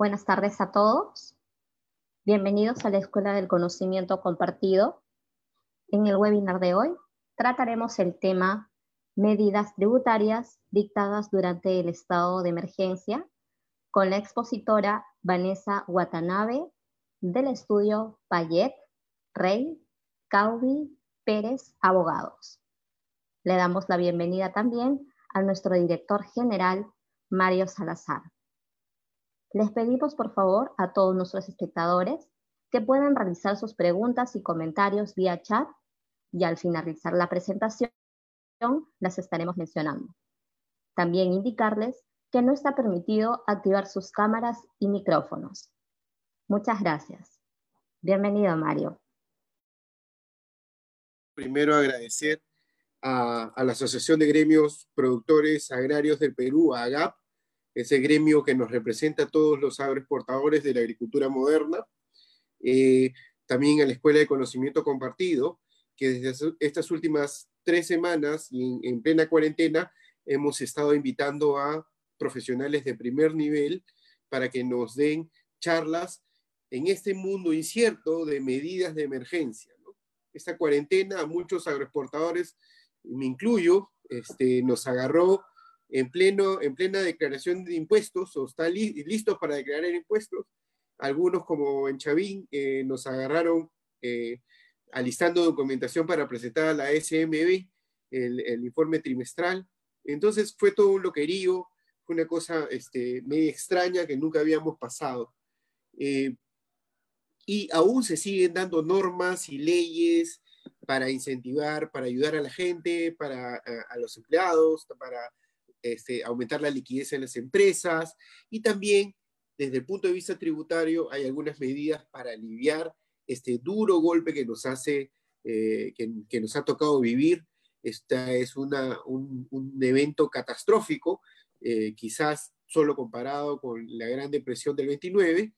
Buenas tardes a todos. Bienvenidos a la Escuela del Conocimiento Compartido. En el webinar de hoy trataremos el tema medidas tributarias dictadas durante el estado de emergencia con la expositora Vanessa Watanabe del estudio Payet, Rey, Caubi, Pérez, Abogados. Le damos la bienvenida también a nuestro director general, Mario Salazar. Les pedimos por favor a todos nuestros espectadores que puedan realizar sus preguntas y comentarios vía chat y al finalizar la presentación las estaremos mencionando. También indicarles que no está permitido activar sus cámaras y micrófonos. Muchas gracias. Bienvenido, Mario. Primero agradecer a, la Asociación de Gremios Productores Agrarios del Perú, AGAP, ese gremio que nos representa a todos los agroexportadores de la agricultura moderna, eh, también a la Escuela de Conocimiento Compartido, que desde estas últimas tres semanas y en, plena cuarentena hemos estado invitando a profesionales de primer nivel para que nos den charlas en este mundo incierto de medidas de emergencia. Esta cuarentena a muchos agroexportadores me incluyo, este, nos agarró en, pleno, en plena declaración de impuestos o están listos para declarar impuestos. Algunos, como en Chavín, eh, nos agarraron eh, alistando documentación para presentar a la SMB el, informe trimestral. Entonces fue todo un loquerío, fue una cosa este, medio extraña que nunca habíamos pasado. Eh, y aún se siguen dando normas y leyes para incentivar, para ayudar a la gente, para a, los empleados, para este, aumentar la liquidez en las empresas y también desde el punto de vista tributario hay algunas medidas para aliviar este duro golpe que nos hace, eh, que, nos ha tocado vivir. Esta es una, un, evento catastrófico, eh, quizás solo comparado con la Gran Depresión del 29.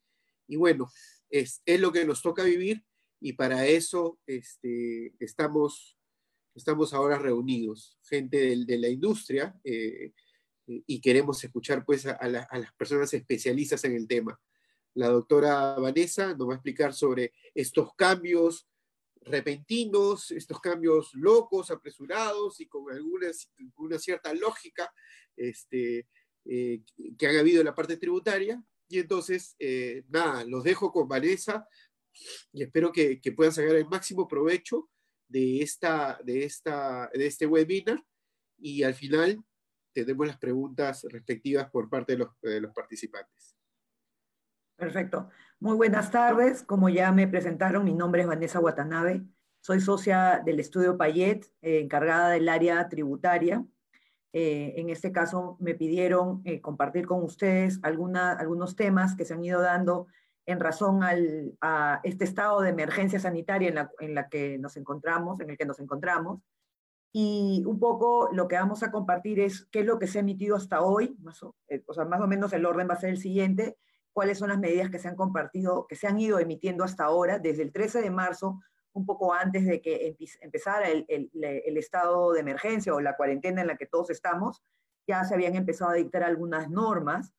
Y bueno, es, es lo que nos toca vivir y para eso este, estamos, estamos ahora reunidos, gente de, la industria, eh, y queremos escuchar pues a, las personas especialistas en el tema. La doctora Vanessa nos va a explicar sobre estos cambios repentinos, estos cambios locos, apresurados y con alguna, una cierta lógica este, eh, que han habido en la parte tributaria. Y entonces, eh, nada, los dejo con Vanessa y espero que, puedan sacar el máximo provecho de, esta, de, esta, de este webinar y al final tendremos las preguntas respectivas por parte de los, de los participantes. Perfecto. Muy buenas tardes. Como ya me presentaron, mi nombre es Vanessa Watanabe. Soy socia del estudio Payet, eh, encargada del área tributaria. Eh, en este caso me pidieron eh, compartir con ustedes alguna, algunos temas que se han ido dando en razón al, a este estado de emergencia sanitaria en la, en la que nos encontramos, en el que nos encontramos. Y un poco lo que vamos a compartir es qué es lo que se ha emitido hasta hoy, más o, eh, sea, más o menos el orden va a ser el siguiente, cuáles son las medidas que se han compartido, que se han ido emitiendo hasta ahora, desde el 13 de marzo, un poco antes de que empezara el, el, estado de emergencia o la cuarentena en la que todos estamos, ya se habían empezado a dictar algunas normas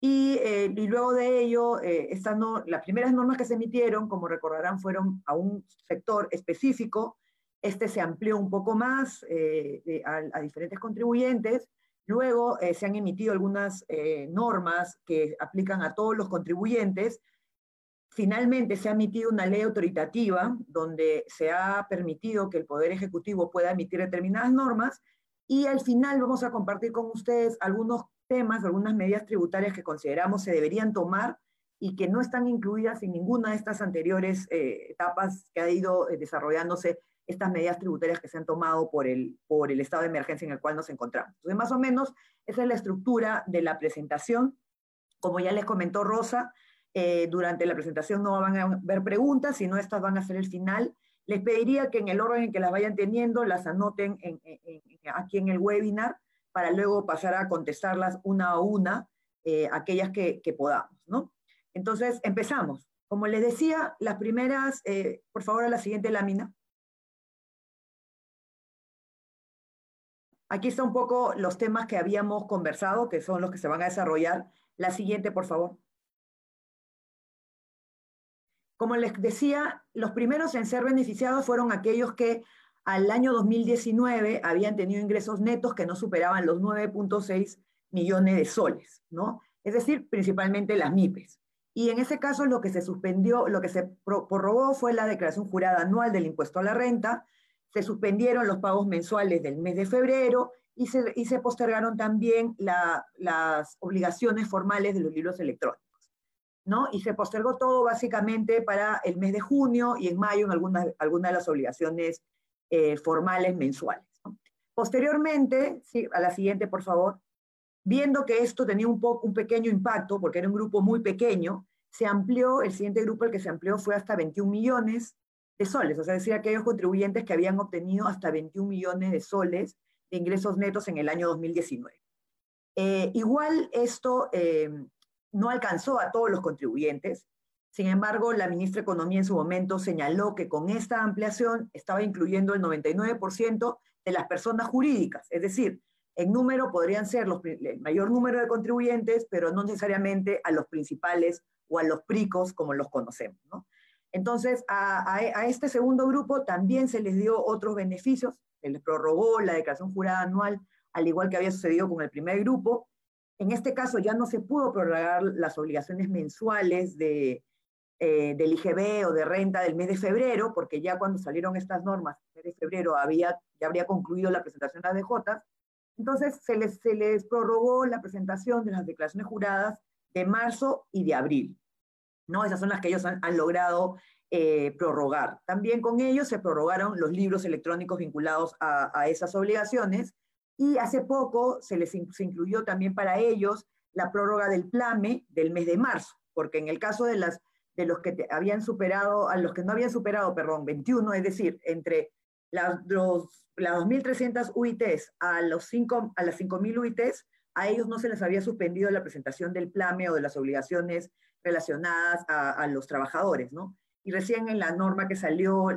y, eh, y, luego de ello, eh, no, las primeras normas que se emitieron, como recordarán, fueron a un sector específico. Este se amplió un poco más eh, a, diferentes contribuyentes. Luego eh, se han emitido algunas normas que aplican a todos los contribuyentes. Finalmente se ha emitido una ley autoritativa donde se ha permitido que el Poder Ejecutivo pueda emitir determinadas normas. Y al final vamos a compartir con ustedes algunos temas, algunas medidas tributarias que consideramos se deberían tomar y que no están incluidas en ninguna de estas anteriores eh, etapas que ha ido eh, desarrollándose estas medidas tributarias que se han tomado por el, por el estado de emergencia en el cual nos encontramos. Entonces, más o menos, esa es la estructura de la presentación. Como ya les comentó Rosa, eh, durante la presentación no van a haber preguntas, sino estas van a ser el final. Les pediría que en el orden en que las vayan teniendo, las anoten aquí en el webinar para luego pasar a contestarlas una a una, eh, aquellas que, podamos, ¿no? Entonces, empezamos. Como les decía, las primeras, eh, por favor, a la siguiente lámina. Aquí está un poco los temas que habíamos conversado, que son los que se van a desarrollar. La siguiente, por favor. Como les decía, los primeros en ser beneficiados fueron aquellos que al año 2019 habían tenido ingresos netos que no superaban los 9.6 millones de soles, ¿no? Es decir, principalmente las MIPES. Y en ese caso lo que se suspendió, lo que se prorrogó fue la declaración jurada anual del impuesto a la renta, se suspendieron los pagos mensuales del mes de febrero y se, y se postergaron también las obligaciones formales de los libros electrónicos. ¿no? Y se postergó todo básicamente para el mes de junio y en mayo en algunas, algunas de las obligaciones eh, formales mensuales. Posteriormente, a la siguiente, por favor, viendo que esto tenía un, poco, un pequeño impacto, porque era un grupo muy pequeño, se amplió, el siguiente grupo el que se amplió fue hasta 21 millones de soles, o sea, decía aquellos contribuyentes que habían obtenido hasta 21 millones de soles de ingresos netos en el año 2019. Eh, igual esto eh, no alcanzó a todos los contribuyentes, sin embargo, la ministra de Economía en su momento señaló que con esta ampliación estaba incluyendo el 99% de las personas jurídicas, es decir, en número podrían ser los, el mayor número de contribuyentes, pero no necesariamente a los principales o a los pricos como los conocemos. ¿no? Entonces, a, este segundo grupo también se les dio otros beneficios, se les prorrogó la declaración jurada anual, al igual que había sucedido con el primer grupo. En este caso ya no se pudo prorrogar las obligaciones mensuales de, eh, del IGB o de renta del mes de febrero, porque ya cuando salieron estas normas, el mes de febrero había, ya habría concluido la presentación de las DJ, entonces se les, se les prorrogó la presentación de las declaraciones juradas de marzo y de abril. ¿no? Esas son las que ellos han, logrado eh, prorrogar. También con ellos se prorrogaron los libros electrónicos vinculados a, esas obligaciones y hace poco se les incluyó también para ellos la prórroga del PLAME del mes de marzo, porque en el caso de, las, de los que habían superado, a los que no habían superado, perdón, 21, es decir, entre las, las 2.300 UITs a, los 5, a las 5.000 UITs, a ellos no se les había suspendido la presentación del PLAME o de las obligaciones relacionadas a, los trabajadores, ¿no? Y recién en la norma que salió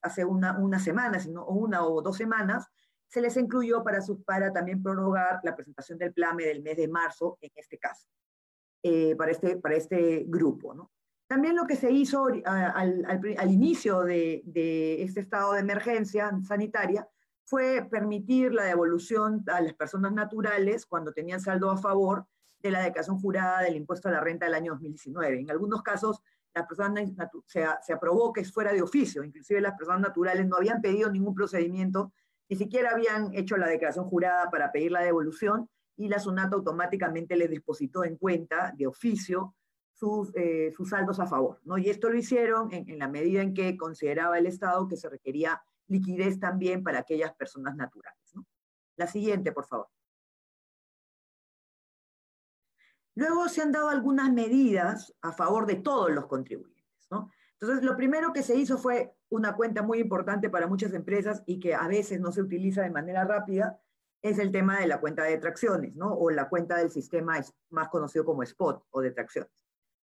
hace una, una semana, sino una o dos semanas, se les incluyó para, para también prorrogar la presentación del PLAME del mes de marzo, en este caso, eh, para, este, para este grupo, ¿no? También lo que se hizo al, inicio de, este estado de emergencia sanitaria fue permitir la devolución a las personas naturales cuando tenían saldo a favor de la declaración jurada del impuesto a la renta del año 2019. En algunos casos, la persona se, se aprobó que fuera de oficio, inclusive las personas naturales no habían pedido ningún procedimiento, ni siquiera habían hecho la declaración jurada para pedir la devolución, y la SUNAT automáticamente les depositó en cuenta de oficio sus, eh, sus saldos a favor. ¿no? Y esto lo hicieron en, en, la medida en que consideraba el Estado que se requería liquidez también para aquellas personas naturales. ¿no? La siguiente, por favor. Luego se han dado algunas medidas a favor de todos los contribuyentes. ¿no? Entonces, lo primero que se hizo fue una cuenta muy importante para muchas empresas y que a veces no se utiliza de manera rápida, es el tema de la cuenta de tracciones, ¿no? O la cuenta del sistema más conocido como spot o de tracciones.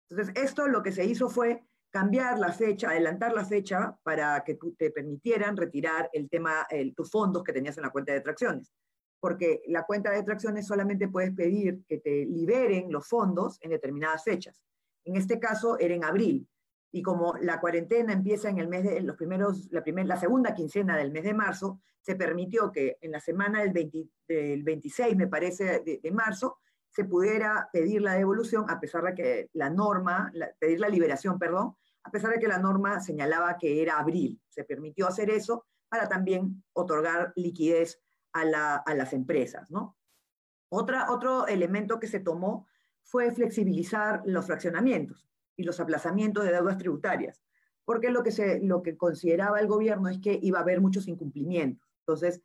Entonces, esto lo que se hizo fue cambiar la fecha, adelantar la fecha para que te permitieran retirar el tema, tus fondos que tenías en la cuenta de tracciones porque la cuenta de tracciones solamente puedes pedir que te liberen los fondos en determinadas fechas. En este caso era en abril, y como la cuarentena empieza en el mes de los primeros, la, la segunda quincena del mes de marzo, se permitió que en la semana del, 26, me parece, de, marzo, se pudiera pedir la devolución, a pesar de que la norma, pedir la liberación, perdón, a pesar de que la norma señalaba que era abril. Se permitió hacer eso para también otorgar liquidez a, las empresas, ¿no? Otra, otro elemento que se tomó fue flexibilizar los fraccionamientos y los aplazamientos de deudas tributarias, porque lo que, se, lo que consideraba el gobierno es que iba a haber muchos incumplimientos. Entonces,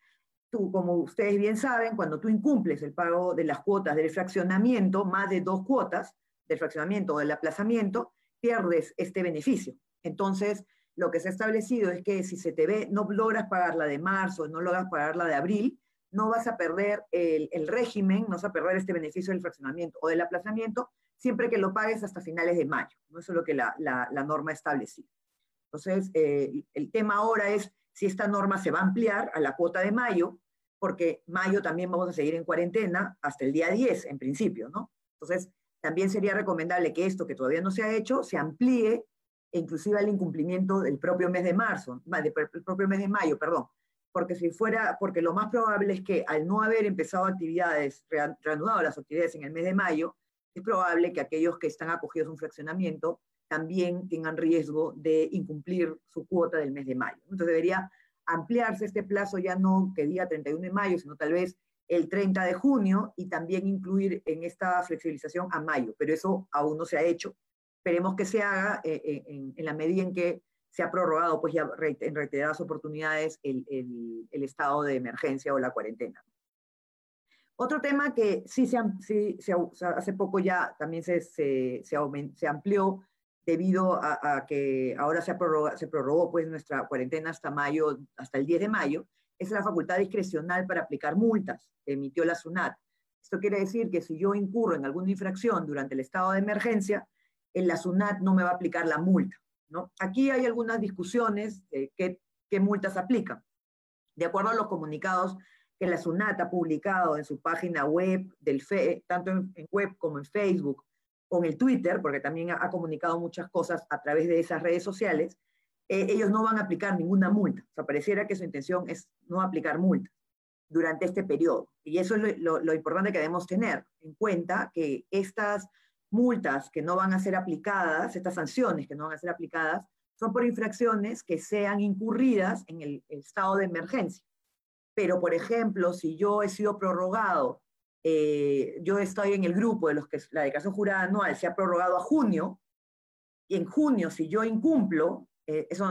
tú, como ustedes bien saben, cuando tú incumples el pago de las cuotas del fraccionamiento, más de dos cuotas del fraccionamiento o del aplazamiento, pierdes este beneficio. Entonces, lo que se ha establecido es que si se te ve, no logras pagar la de marzo, no logras pagar la de abril, no vas a perder el, régimen, no vas a perder este beneficio del fraccionamiento o del aplazamiento, siempre que lo pagues hasta finales de mayo. ¿no? Eso es lo que la, norma ha establecido. Entonces, eh, el tema ahora es si esta norma se va a ampliar a la cuota de mayo, porque mayo también vamos a seguir en cuarentena hasta el día 10, en principio, ¿no? Entonces, también sería recomendable que esto, que todavía no se ha hecho, se amplíe e inclusive al incumplimiento del propio mes de marzo, del propio mes de mayo, perdón. Porque si fuera, porque lo más probable es que al no haber empezado actividades, reanudado las actividades en el mes de mayo, es probable que aquellos que están acogidos a un fraccionamiento también tengan riesgo de incumplir su cuota del mes de mayo. Entonces debería ampliarse este plazo ya no que diga 31 de mayo, sino tal vez el 30 de junio y también incluir en esta flexibilización a mayo, pero eso aún no se ha hecho. Esperemos que se haga eh, eh, en, la medida en que se ha prorrogado pues ya en reiteradas oportunidades el, el, estado de emergencia o la cuarentena. Otro tema que sí, se, sí se, hace poco ya también se, se, se, amplió debido a, que ahora se, prorrogó pues nuestra cuarentena hasta mayo, hasta el 10 de mayo, es la facultad discrecional para aplicar multas, emitió la SUNAT. Esto quiere decir que si yo incurro en alguna infracción durante el estado de emergencia, en la SUNAT no me va a aplicar la multa. ¿no? Aquí hay algunas discusiones de qué, qué multas aplican. De acuerdo a los comunicados que la SUNAT ha publicado en su página web, del tanto en, web como en Facebook, con el Twitter, porque también ha, comunicado muchas cosas a través de esas redes sociales, eh, ellos no van a aplicar ninguna multa. O sea, pareciera que su intención es no aplicar multas durante este periodo. Y eso es lo, importante que debemos tener en cuenta, que estas multas que no van a ser aplicadas, estas sanciones que no van a ser aplicadas, son por infracciones que sean incurridas en el, estado de emergencia. Pero, por ejemplo, si yo he sido prorrogado, eh, yo estoy en el grupo de los que la declaración jurada anual se ha prorrogado a junio, y en junio, si yo incumplo, eh, eso,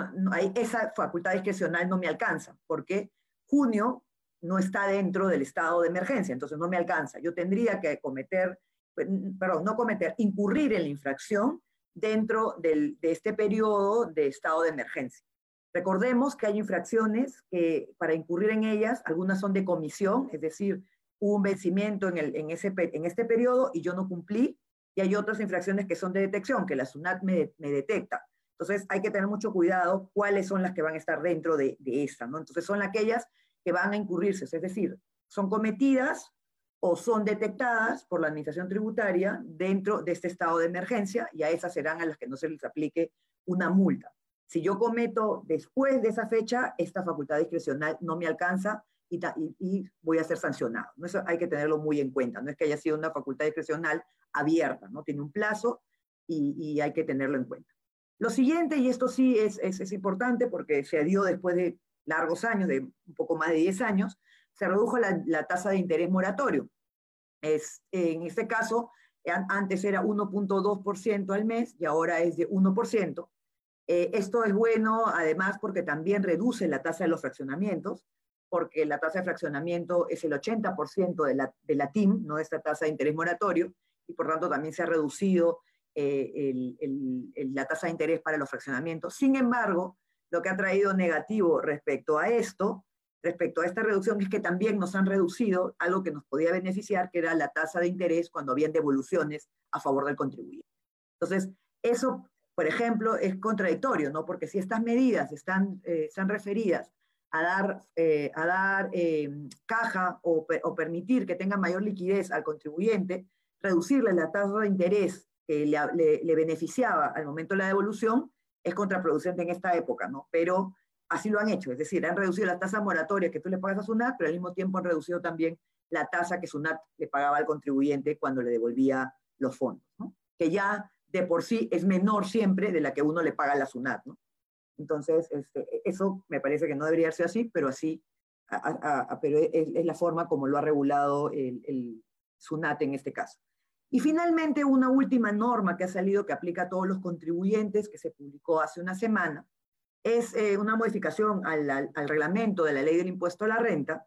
esa facultad discrecional no me alcanza, porque junio no está dentro del estado de emergencia, entonces no me alcanza. Yo tendría que cometer, pues, perdón, no cometer, incurrir en la infracción dentro de este periodo de estado de emergencia. Recordemos que hay infracciones que para incurrir en ellas, algunas son de comisión, es decir, hubo un vencimiento en, el, en, ese, en este periodo y yo no cumplí, y hay otras infracciones que son de detección, que la SUNAT me, me detecta. Entonces hay que tener mucho cuidado cuáles son las que van a estar dentro de, de esta, ¿no? Entonces son aquellas que van a incurrirse, es decir, son cometidas o son detectadas por la Administración Tributaria dentro de este estado de emergencia y a esas serán a las que no se les aplique una multa. Si yo cometo después de esa fecha, esta facultad discrecional no me alcanza y, y, voy a ser sancionado. Eso hay que tenerlo muy en cuenta. No es que haya sido una facultad discrecional abierta, ¿no? Tiene un plazo y, y hay que tenerlo en cuenta. Lo siguiente, y esto sí es, es, es, importante porque se dio después de largos años, de un poco más de 10 años, se redujo la, la tasa de interés moratorio. Es, en este caso, antes era 1.2% al mes y ahora es de 1%. Eh, esto es bueno, además, porque también reduce la tasa de los fraccionamientos, porque la tasa de fraccionamiento es el 80% de la, de la TIM, no esta tasa de interés moratorio, y por tanto también se ha reducido eh, la tasa de interés para los fraccionamientos. Sin embargo, lo que ha traído negativo respecto a esto, respecto a esta reducción, es que también nos han reducido algo que nos podía beneficiar, que era la tasa de interés cuando habían devoluciones a favor del contribuyente. Entonces, eso, por ejemplo, es contradictorio, ¿no? Porque si estas medidas están, eh, están referidas a dar, eh, a dar caja o, permitir que tenga mayor liquidez al contribuyente, reducirle la tasa de interés que le, beneficiaba al momento de la devolución, es contraproducente en esta época, ¿no? Pero así lo han hecho, es decir, han reducido la tasa moratoria que tú le pagas a SUNAT, pero al mismo tiempo han reducido también la tasa que SUNAT le pagaba al contribuyente cuando le devolvía los fondos, que ya de por sí es menor siempre de la que uno le paga a la SUNAT. ¿no? Entonces, este, eso me parece que no debería ser así, pero así, pero es, la forma como lo ha regulado el, SUNAT en este caso. Y finalmente, una última norma que ha salido que aplica a todos los contribuyentes, que se publicó hace una semana, es eh, una modificación al, reglamento de la ley del impuesto a la renta,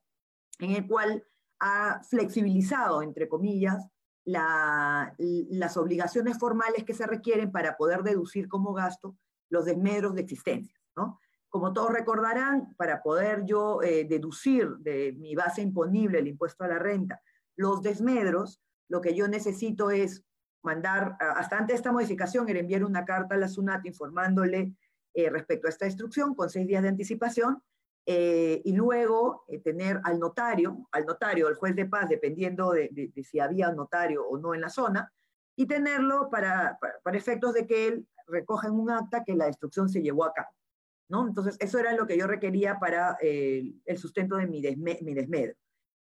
en el cual ha flexibilizado, entre comillas, las obligaciones formales que se requieren para poder deducir como gasto los desmedros de existencia. ¿no? Como todos recordarán, para poder yo eh, deducir de mi base imponible el impuesto a la renta los desmedros, lo que yo necesito es mandar, hasta antes de esta modificación, era enviar una carta a la SUNAT informándole eh, respecto a esta instrucción con seis días de anticipación eh, y luego tener al notario, al notario, al juez de paz, dependiendo de, si había notario o no en la zona, y tenerlo para, para, efectos de que él recoja en un acta que la destrucción se llevó a cabo. ¿no? Entonces, eso era lo que yo requería para eh, el sustento de mi, mi desmedro.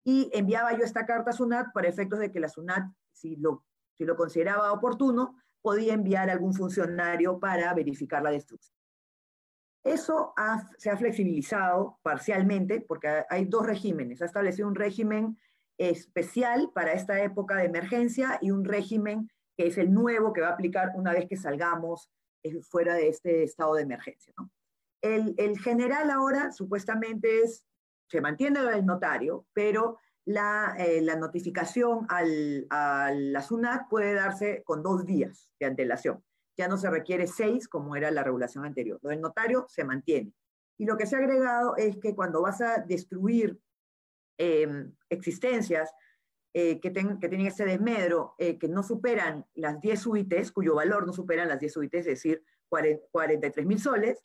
Y enviaba yo esta carta a SUNAT para efectos de que la SUNAT, si lo, si lo consideraba oportuno, podía enviar a algún funcionario para verificar la destrucción. Eso se ha flexibilizado parcialmente porque hay dos regímenes. Ha establecido un régimen especial para esta época de emergencia y un régimen que es el nuevo que va a aplicar una vez que salgamos eh, fuera de este estado de emergencia. El, general ahora supuestamente es, se mantiene el notario, pero la, eh, la notificación al, a la SUNAT puede darse con dos días de antelación ya no se requiere seis como era la regulación anterior. Lo del notario se mantiene. Y lo que se ha agregado es que cuando vas a destruir em, existencias eh, que, que, tienen ese desmedro, eh, que no superan las 10 UITs, cuyo valor no superan las 10 UITs, es decir, 43 mil soles,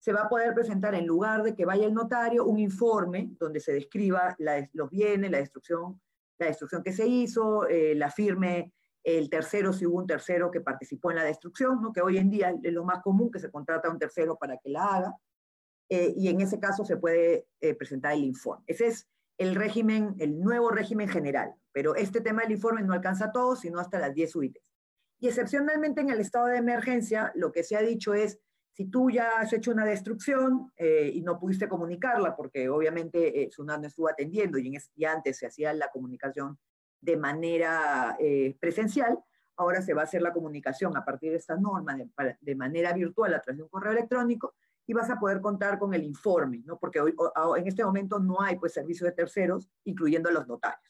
se va a poder presentar en lugar de que vaya el notario un informe donde se describa los bienes, la destrucción, la destrucción que se hizo, eh, la firme el tercero si hubo un tercero que participó en la destrucción, ¿no? que hoy en día es lo más común que se contrata a un tercero para que la haga, eh, y en ese caso se puede eh, presentar el informe. Ese es el régimen, el nuevo régimen general, pero este tema del informe no alcanza a todos, sino hasta las 10 UITs. Y excepcionalmente en el estado de emergencia, lo que se ha dicho es, si tú ya has hecho una destrucción eh, y no pudiste comunicarla, porque obviamente eh, no estuvo atendiendo y, antes se hacía la comunicación de manera eh, presencial, ahora se va a hacer la comunicación a partir de esta norma de, manera virtual a través de un correo electrónico y vas a poder contar con el informe, ¿no? porque hoy, en este momento no hay pues, servicio de terceros, incluyendo los notarios.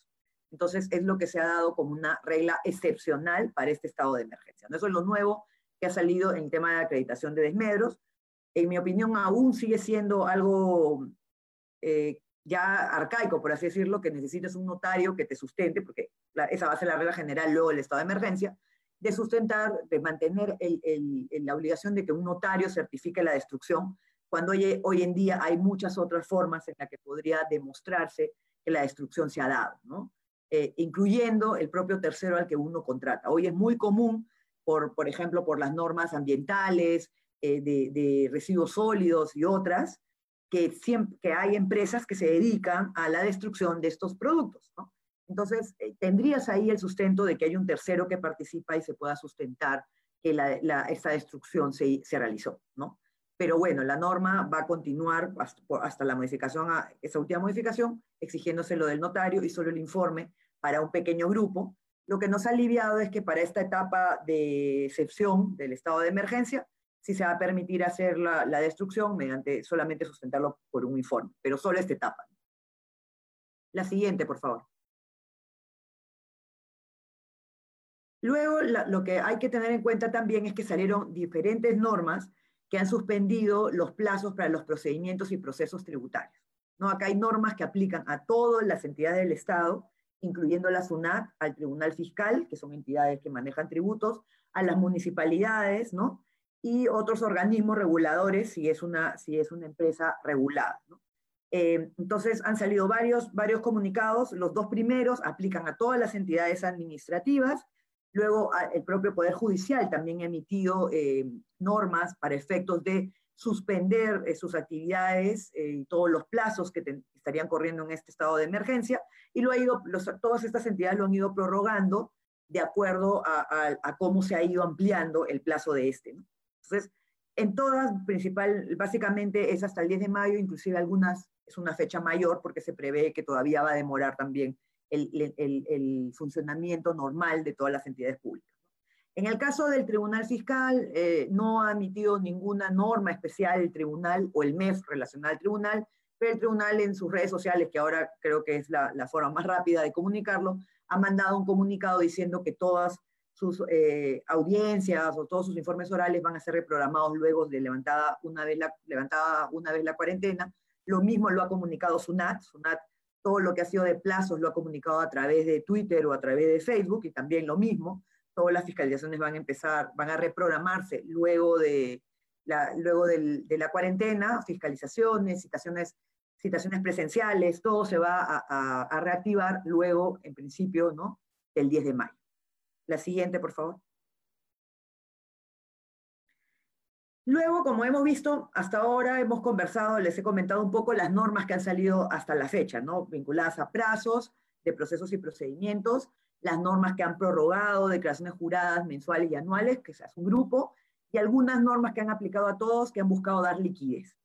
Entonces, es lo que se ha dado como una regla excepcional para este estado de emergencia. Eso es lo nuevo que ha salido en el tema de acreditación de desmedros. En mi opinión, aún sigue siendo algo eh, ya arcaico, por así decirlo, que necesites un notario que te sustente, porque esa va a ser la regla general luego del estado de emergencia, de sustentar, de mantener la obligación de que un notario certifique la destrucción, cuando hoy, hoy, en día hay muchas otras formas en las que podría demostrarse que la destrucción se ha dado, ¿no? Eh, incluyendo el propio tercero al que uno contrata. Hoy es muy común, por, por ejemplo, por las normas ambientales, eh, de, residuos sólidos y otras, que, que hay empresas que se dedican a la destrucción de estos productos. Entonces, eh, tendrías ahí el sustento de que hay un tercero que participa y se pueda sustentar que la, esta destrucción se, se, realizó. ¿no? Pero bueno, la norma va a continuar hasta, la modificación, esa última modificación, exigiéndose lo del notario y solo el informe para un pequeño grupo. Lo que nos ha aliviado es que para esta etapa de excepción del estado de emergencia, si se va a permitir hacer la, destrucción mediante solamente sustentarlo por un informe, pero solo esta etapa. La siguiente, por favor. Luego, lo que hay que tener en cuenta también es que salieron diferentes normas que han suspendido los plazos para los procedimientos y procesos tributarios. ¿no? Acá hay normas que aplican a todas las entidades del Estado, incluyendo la SUNAT, al Tribunal Fiscal, que son entidades que manejan tributos, a las municipalidades, ¿no? y otros organismos reguladores si es una, si es una empresa regulada. Eh, entonces han salido varios, varios comunicados, los dos primeros aplican a todas las entidades administrativas, luego el propio Poder Judicial también ha emitido eh, normas para efectos de suspender eh, sus actividades y todos los plazos que estarían corriendo en este estado de emergencia, y lo ha ido, todas estas entidades lo han ido prorrogando de acuerdo a, cómo se ha ido ampliando el plazo de este. Entonces, en todas, principal, básicamente es hasta el 10 de mayo, inclusive algunas es una fecha mayor porque se prevé que todavía va a demorar también el, funcionamiento normal de todas las entidades públicas. En el caso del Tribunal Fiscal, eh, no ha emitido ninguna norma especial el Tribunal o el MEF relacionado al Tribunal, pero el Tribunal en sus redes sociales, que ahora creo que es la, la forma más rápida de comunicarlo, ha mandado un comunicado diciendo que todas sus eh, audiencias o todos sus informes orales van a ser reprogramados luego de levantada una, vez la, levantada una vez la cuarentena. Lo mismo lo ha comunicado SUNAT. SUNAT todo lo que ha sido de plazos lo ha comunicado a través de Twitter o a través de Facebook y también lo mismo. Todas las fiscalizaciones van a empezar, van a reprogramarse luego de la, luego del, de la cuarentena, fiscalizaciones, citaciones, citaciones presenciales, todo se va a, a, reactivar luego, en principio, ¿no? del 10 de mayo. La siguiente, por favor. Luego, como hemos visto, hasta ahora hemos conversado, les he comentado un poco las normas que han salido hasta la fecha, ¿no? Vinculadas a plazos de procesos y procedimientos, las normas que han prorrogado, declaraciones juradas mensuales y anuales, que hace un grupo, y algunas normas que han aplicado a todos que han buscado dar liquidez.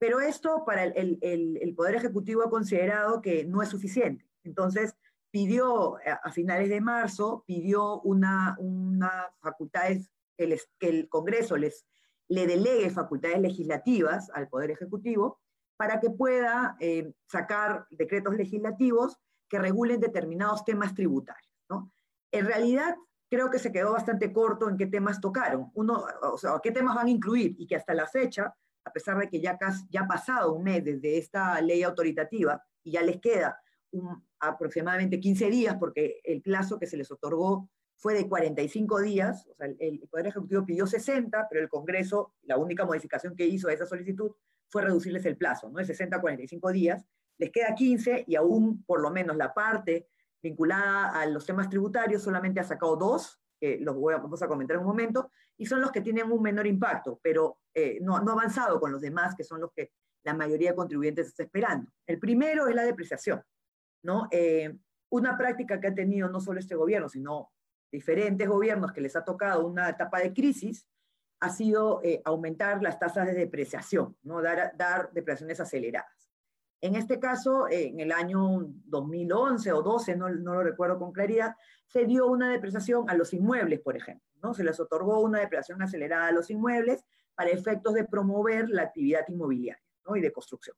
Pero esto para el, el, Poder Ejecutivo ha considerado que no es suficiente. Entonces, pidió a finales de marzo, pidió una, una facultades que, que el Congreso les, le delegue facultades legislativas al Poder Ejecutivo para que pueda eh, sacar decretos legislativos que regulen determinados temas tributarios. ¿no? En realidad, creo que se quedó bastante corto en qué temas tocaron, uno, o sea, qué temas van a incluir y que hasta la fecha, a pesar de que ya, ya ha pasado un mes desde esta ley autoritativa y ya les queda aproximadamente 15 días, porque el plazo que se les otorgó fue de 45 días, o sea, el, el, Poder Ejecutivo pidió 60, pero el Congreso, la única modificación que hizo a esa solicitud fue reducirles el plazo, ¿no? De 60 a 45 días, les queda 15 y aún por lo menos la parte vinculada a los temas tributarios solamente ha sacado dos, que los voy a, vamos a comentar en un momento, y son los que tienen un menor impacto, pero eh, no, no ha avanzado con los demás, que son los que la mayoría de contribuyentes está esperando. El primero es la depreciación, ¿no? Eh, una práctica que ha tenido no solo este gobierno, sino diferentes gobiernos que les ha tocado una etapa de crisis, ha sido eh, aumentar las tasas de depreciación, ¿no? dar, dar depreciaciones aceleradas. En este caso, en el año 2011 o 12, no, no, lo recuerdo con claridad, se dio una depreciación a los inmuebles, por ejemplo. ¿no? Se les otorgó una depreciación acelerada a los inmuebles para efectos de promover la actividad inmobiliaria ¿no? y de construcción.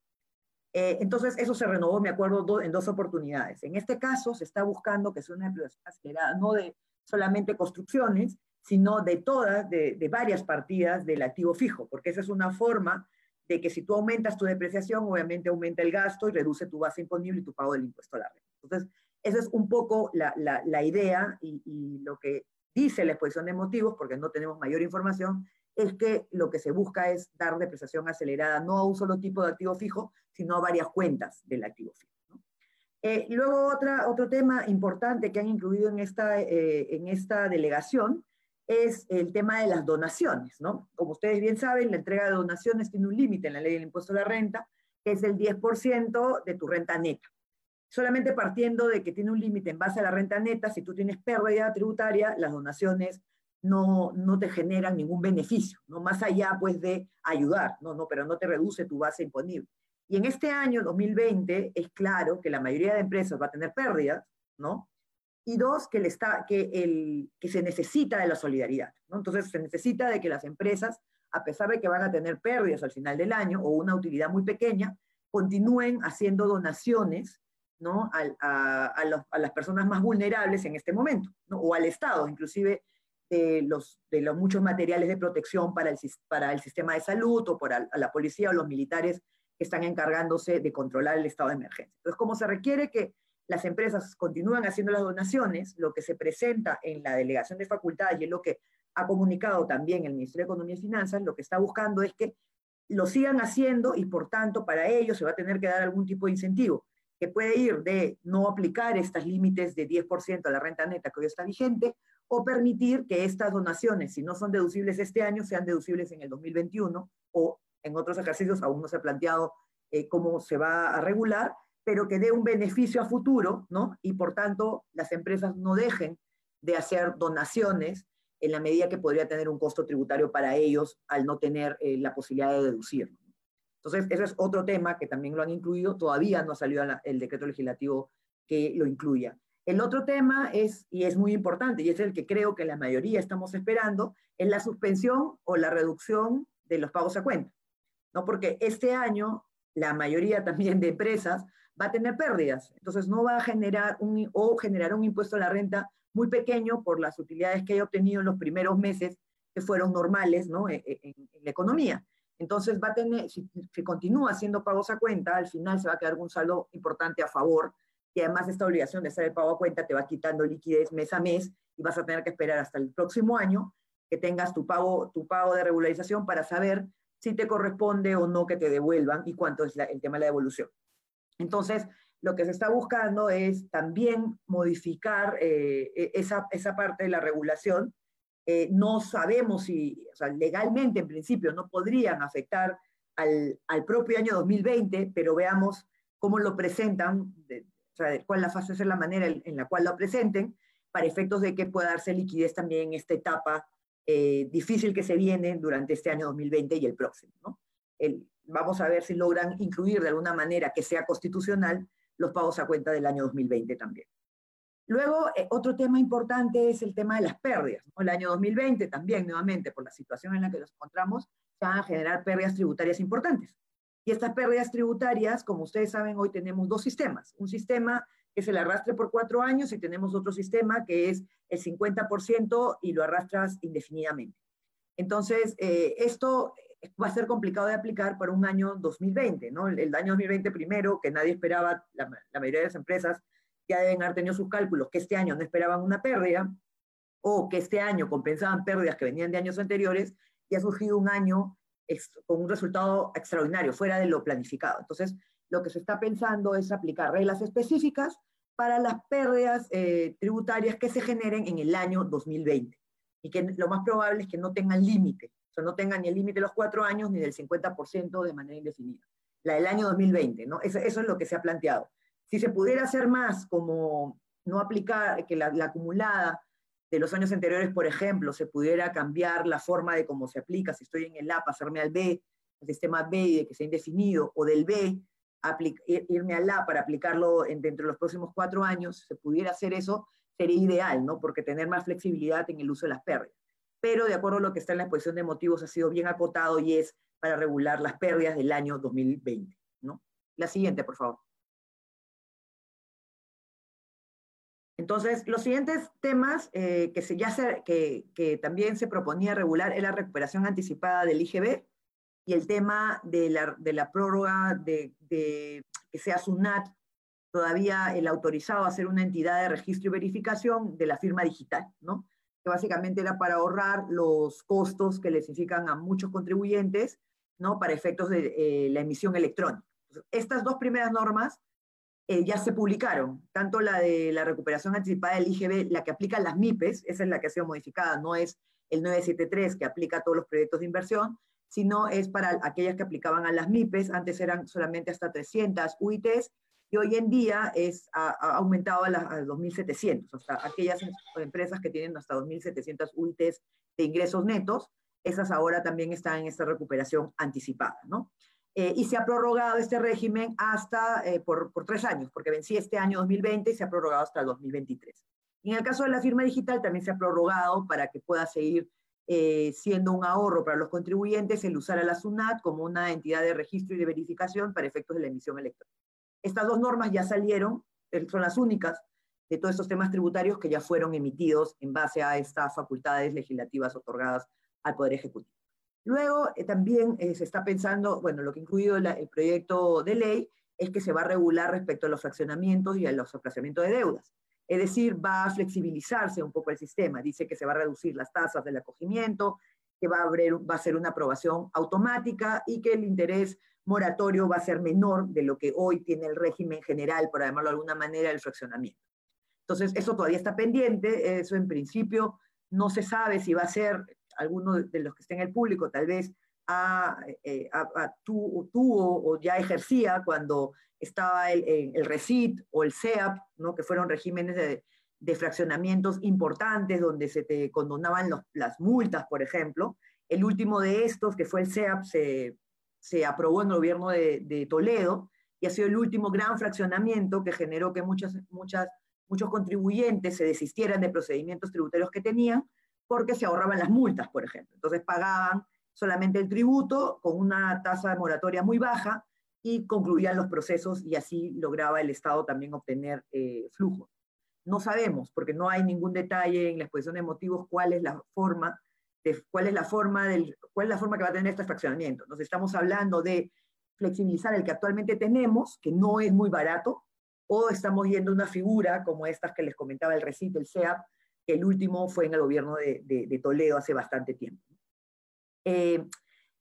Eh, entonces, eso se renovó, me acuerdo, en dos oportunidades. En este caso, se está buscando que sea una depreciación acelerada, no de solamente construcciones, sino de todas, de, varias partidas del activo fijo, porque esa es una forma de que si tú aumentas tu depreciación, obviamente aumenta el gasto y reduce tu base imponible y tu pago del impuesto a la renta. Entonces, esa es un poco la, la, idea y, y, lo que dice la exposición de motivos, porque no tenemos mayor información, es que lo que se busca es dar depreciación acelerada no a un solo tipo de activo fijo, sino a varias cuentas del activo fijo. Eh, luego, otra, otro tema importante que han incluido en esta, eh, en esta delegación es el tema de las donaciones, ¿no? Como ustedes bien saben, la entrega de donaciones tiene un límite en la ley del impuesto a la renta, que es el 10% de tu renta neta. Solamente partiendo de que tiene un límite en base a la renta neta, si tú tienes pérdida tributaria, las donaciones no, no te generan ningún beneficio, ¿no? Más allá, pues, de ayudar, ¿no? no Pero no te reduce tu base imponible. Y en este año, 2020, es claro que la mayoría de empresas va a tener pérdidas, ¿no? y dos, que, está, que, el, que se necesita de la solidaridad. ¿no? Entonces, se necesita de que las empresas, a pesar de que van a tener pérdidas al final del año o una utilidad muy pequeña, continúen haciendo donaciones ¿no? a las personas más vulnerables en este momento, ¿no? o al Estado, inclusive de los, de los muchos materiales de protección para el, para el sistema de salud o para la policía o los militares que están encargándose de controlar el estado de emergencia. Entonces, como se requiere que las empresas continúan haciendo las donaciones, lo que se presenta en la delegación de facultades y es lo que ha comunicado también el Ministerio de Economía y Finanzas, lo que está buscando es que lo sigan haciendo y por tanto para ello se va a tener que dar algún tipo de incentivo, que puede ir de no aplicar estos límites de 10% a la renta neta que hoy está vigente, o permitir que estas donaciones, si no son deducibles este año, sean deducibles en el 2021 o en otros ejercicios, aún no se ha planteado eh, cómo se va a regular, pero que dé un beneficio a futuro, ¿no? Y por tanto, las empresas no dejen de hacer donaciones en la medida que podría tener un costo tributario para ellos al no tener eh, la posibilidad de deducir. Entonces, ese es otro tema que también lo han incluido, todavía no ha salido el decreto legislativo que lo incluya. El otro tema es, y es muy importante, y es el que creo que la mayoría estamos esperando, es la suspensión o la reducción de los pagos a cuenta. ¿No? Porque este año la mayoría también de empresas va a tener pérdidas. Entonces no va a generar un, o generar un impuesto a la renta muy pequeño por las utilidades que haya obtenido en los primeros meses que fueron normales ¿no? E, e, en, la economía. Entonces va a tener, si, continúa haciendo pagos a cuenta, al final se va a quedar un saldo importante a favor y además esta obligación de hacer el pago a cuenta te va quitando liquidez mes a mes y vas a tener que esperar hasta el próximo año que tengas tu pago, tu pago de regularización para saber si te corresponde o no que te devuelvan y cuánto es el tema de la devolución. Entonces, lo que se está buscando es también modificar eh, e, esa, esa, parte de la regulación. Eh, no sabemos si, legalmente en principio no podrían afectar al, al, propio año 2020, pero veamos cómo lo presentan, o sea, cuál la fase es la manera en, la cual lo presenten, para efectos de que pueda darse liquidez también en esta etapa eh, difícil que se viene durante este año 2020 y el próximo. ¿no? El, vamos a ver si logran incluir de alguna manera que sea constitucional los pagos a cuenta del año 2020 también. Luego, eh, otro tema importante es el tema de las pérdidas. El año 2020 también, nuevamente, por la situación en la que nos encontramos, se van a generar pérdidas tributarias importantes. Y estas pérdidas tributarias, como ustedes saben, hoy tenemos dos sistemas. Un sistema se el arrastre por cuatro años y tenemos otro sistema que es el 50% y lo arrastras indefinidamente. Entonces, eh, esto va a ser complicado de aplicar para un año 2020, ¿no? El, año 2020 primero, que nadie esperaba, la, mayoría de las empresas ya deben haber tenido sus cálculos, que este año no esperaban una pérdida, o que este año compensaban pérdidas que venían de años anteriores, y ha surgido un año con un resultado extraordinario, fuera de lo planificado. Entonces, lo que se está pensando es aplicar reglas específicas para las pérdidas eh, tributarias que se generen en el año 2020, y que lo más probable es que no tengan límite o sea, no tenga ni el límite de los cuatro años ni del 50% de manera indefinida. La del año 2020, ¿no? Eso, eso, es lo que se ha planteado. Si se pudiera hacer más, como no aplicar, que la, acumulada de los años anteriores, por ejemplo, se pudiera cambiar la forma de cómo se aplica, si estoy en el A, pasarme al B, el sistema B de que sea indefinido, o del B, irme al A para aplicarlo en, dentro de los próximos cuatro años, se pudiera hacer eso, sería ideal, ¿no? Porque tener más flexibilidad en el uso de las pérdidas pero de acuerdo a lo que está en la exposición de motivos ha sido bien acotado y es para regular las pérdidas del año 2020. ¿no? La siguiente, por favor. Entonces, los siguientes temas eh, que, se, ya que, que, también se proponía regular es la recuperación anticipada del IGB y el tema de la, de la prórroga de, que sea SUNAT todavía el autorizado a ser una entidad de registro y verificación de la firma digital, ¿no? que básicamente era para ahorrar los costos que le significan a muchos contribuyentes, ¿no? Para efectos de eh, la emisión electrónica. Estas dos primeras normas eh, ya se publicaron, tanto la de la recuperación anticipada del IGB, la que aplica las MIPES, esa es la que ha sido modificada, no es el 973 que aplica a todos los proyectos de inversión, sino es para aquellas que aplicaban a las MIPES, antes eran solamente hasta 300 UITs, y hoy en día es, ha, aumentado a, las 2.700, o sea, aquellas empresas que tienen hasta 2.700 UITs de ingresos netos, esas ahora también están en esta recuperación anticipada, ¿no? Eh, y se ha prorrogado este régimen hasta eh, por, por, tres años, porque vencía este año 2020 y se ha prorrogado hasta el 2023. Y en el caso de la firma digital también se ha prorrogado para que pueda seguir eh, siendo un ahorro para los contribuyentes el usar a la SUNAT como una entidad de registro y de verificación para efectos de la emisión electrónica. Estas dos normas ya salieron, eh, son las únicas de todos estos temas tributarios que ya fueron emitidos en base a estas facultades legislativas otorgadas al Poder Ejecutivo. Luego eh, también eh, se está pensando, bueno, lo que incluido el proyecto de ley es que se va a regular respecto a los fraccionamientos y a los aplazamientos de deudas. Es decir, va a flexibilizarse un poco el sistema. Dice que se va a reducir las tasas del acogimiento, que va a, a ser una aprobación automática y que el interés moratorio va a ser menor de lo que hoy tiene el régimen general, por llamarlo de alguna manera, el fraccionamiento. Entonces, eso todavía está pendiente, eso en principio no se sabe si va a ser alguno de los que estén en el público, tal vez a, eh, tuvo o ya ejercía cuando estaba el, el, RECIT o el CEAP, ¿no? que fueron regímenes de, de fraccionamientos importantes donde se te condonaban las multas, por ejemplo. El último de estos, que fue el CEAP, se, se aprobó en el gobierno de, Toledo y ha sido el último gran fraccionamiento que generó que muchas, muchas, muchos contribuyentes se desistieran de procedimientos tributarios que tenían porque se ahorraban las multas, por ejemplo. Entonces pagaban solamente el tributo con una tasa de moratoria muy baja y concluían los procesos y así lograba el Estado también obtener eh, flujo. No sabemos, porque no hay ningún detalle en la exposición de motivos, cuál es la forma cuál es la forma del, cuál es la forma que va a tener este fraccionamiento. Entonces estamos hablando de flexibilizar el que actualmente tenemos, que no es muy barato, o estamos viendo una figura como estas que les comentaba el recito, el CEAP, que el último fue en el gobierno de, de, Toledo hace bastante tiempo. Eh,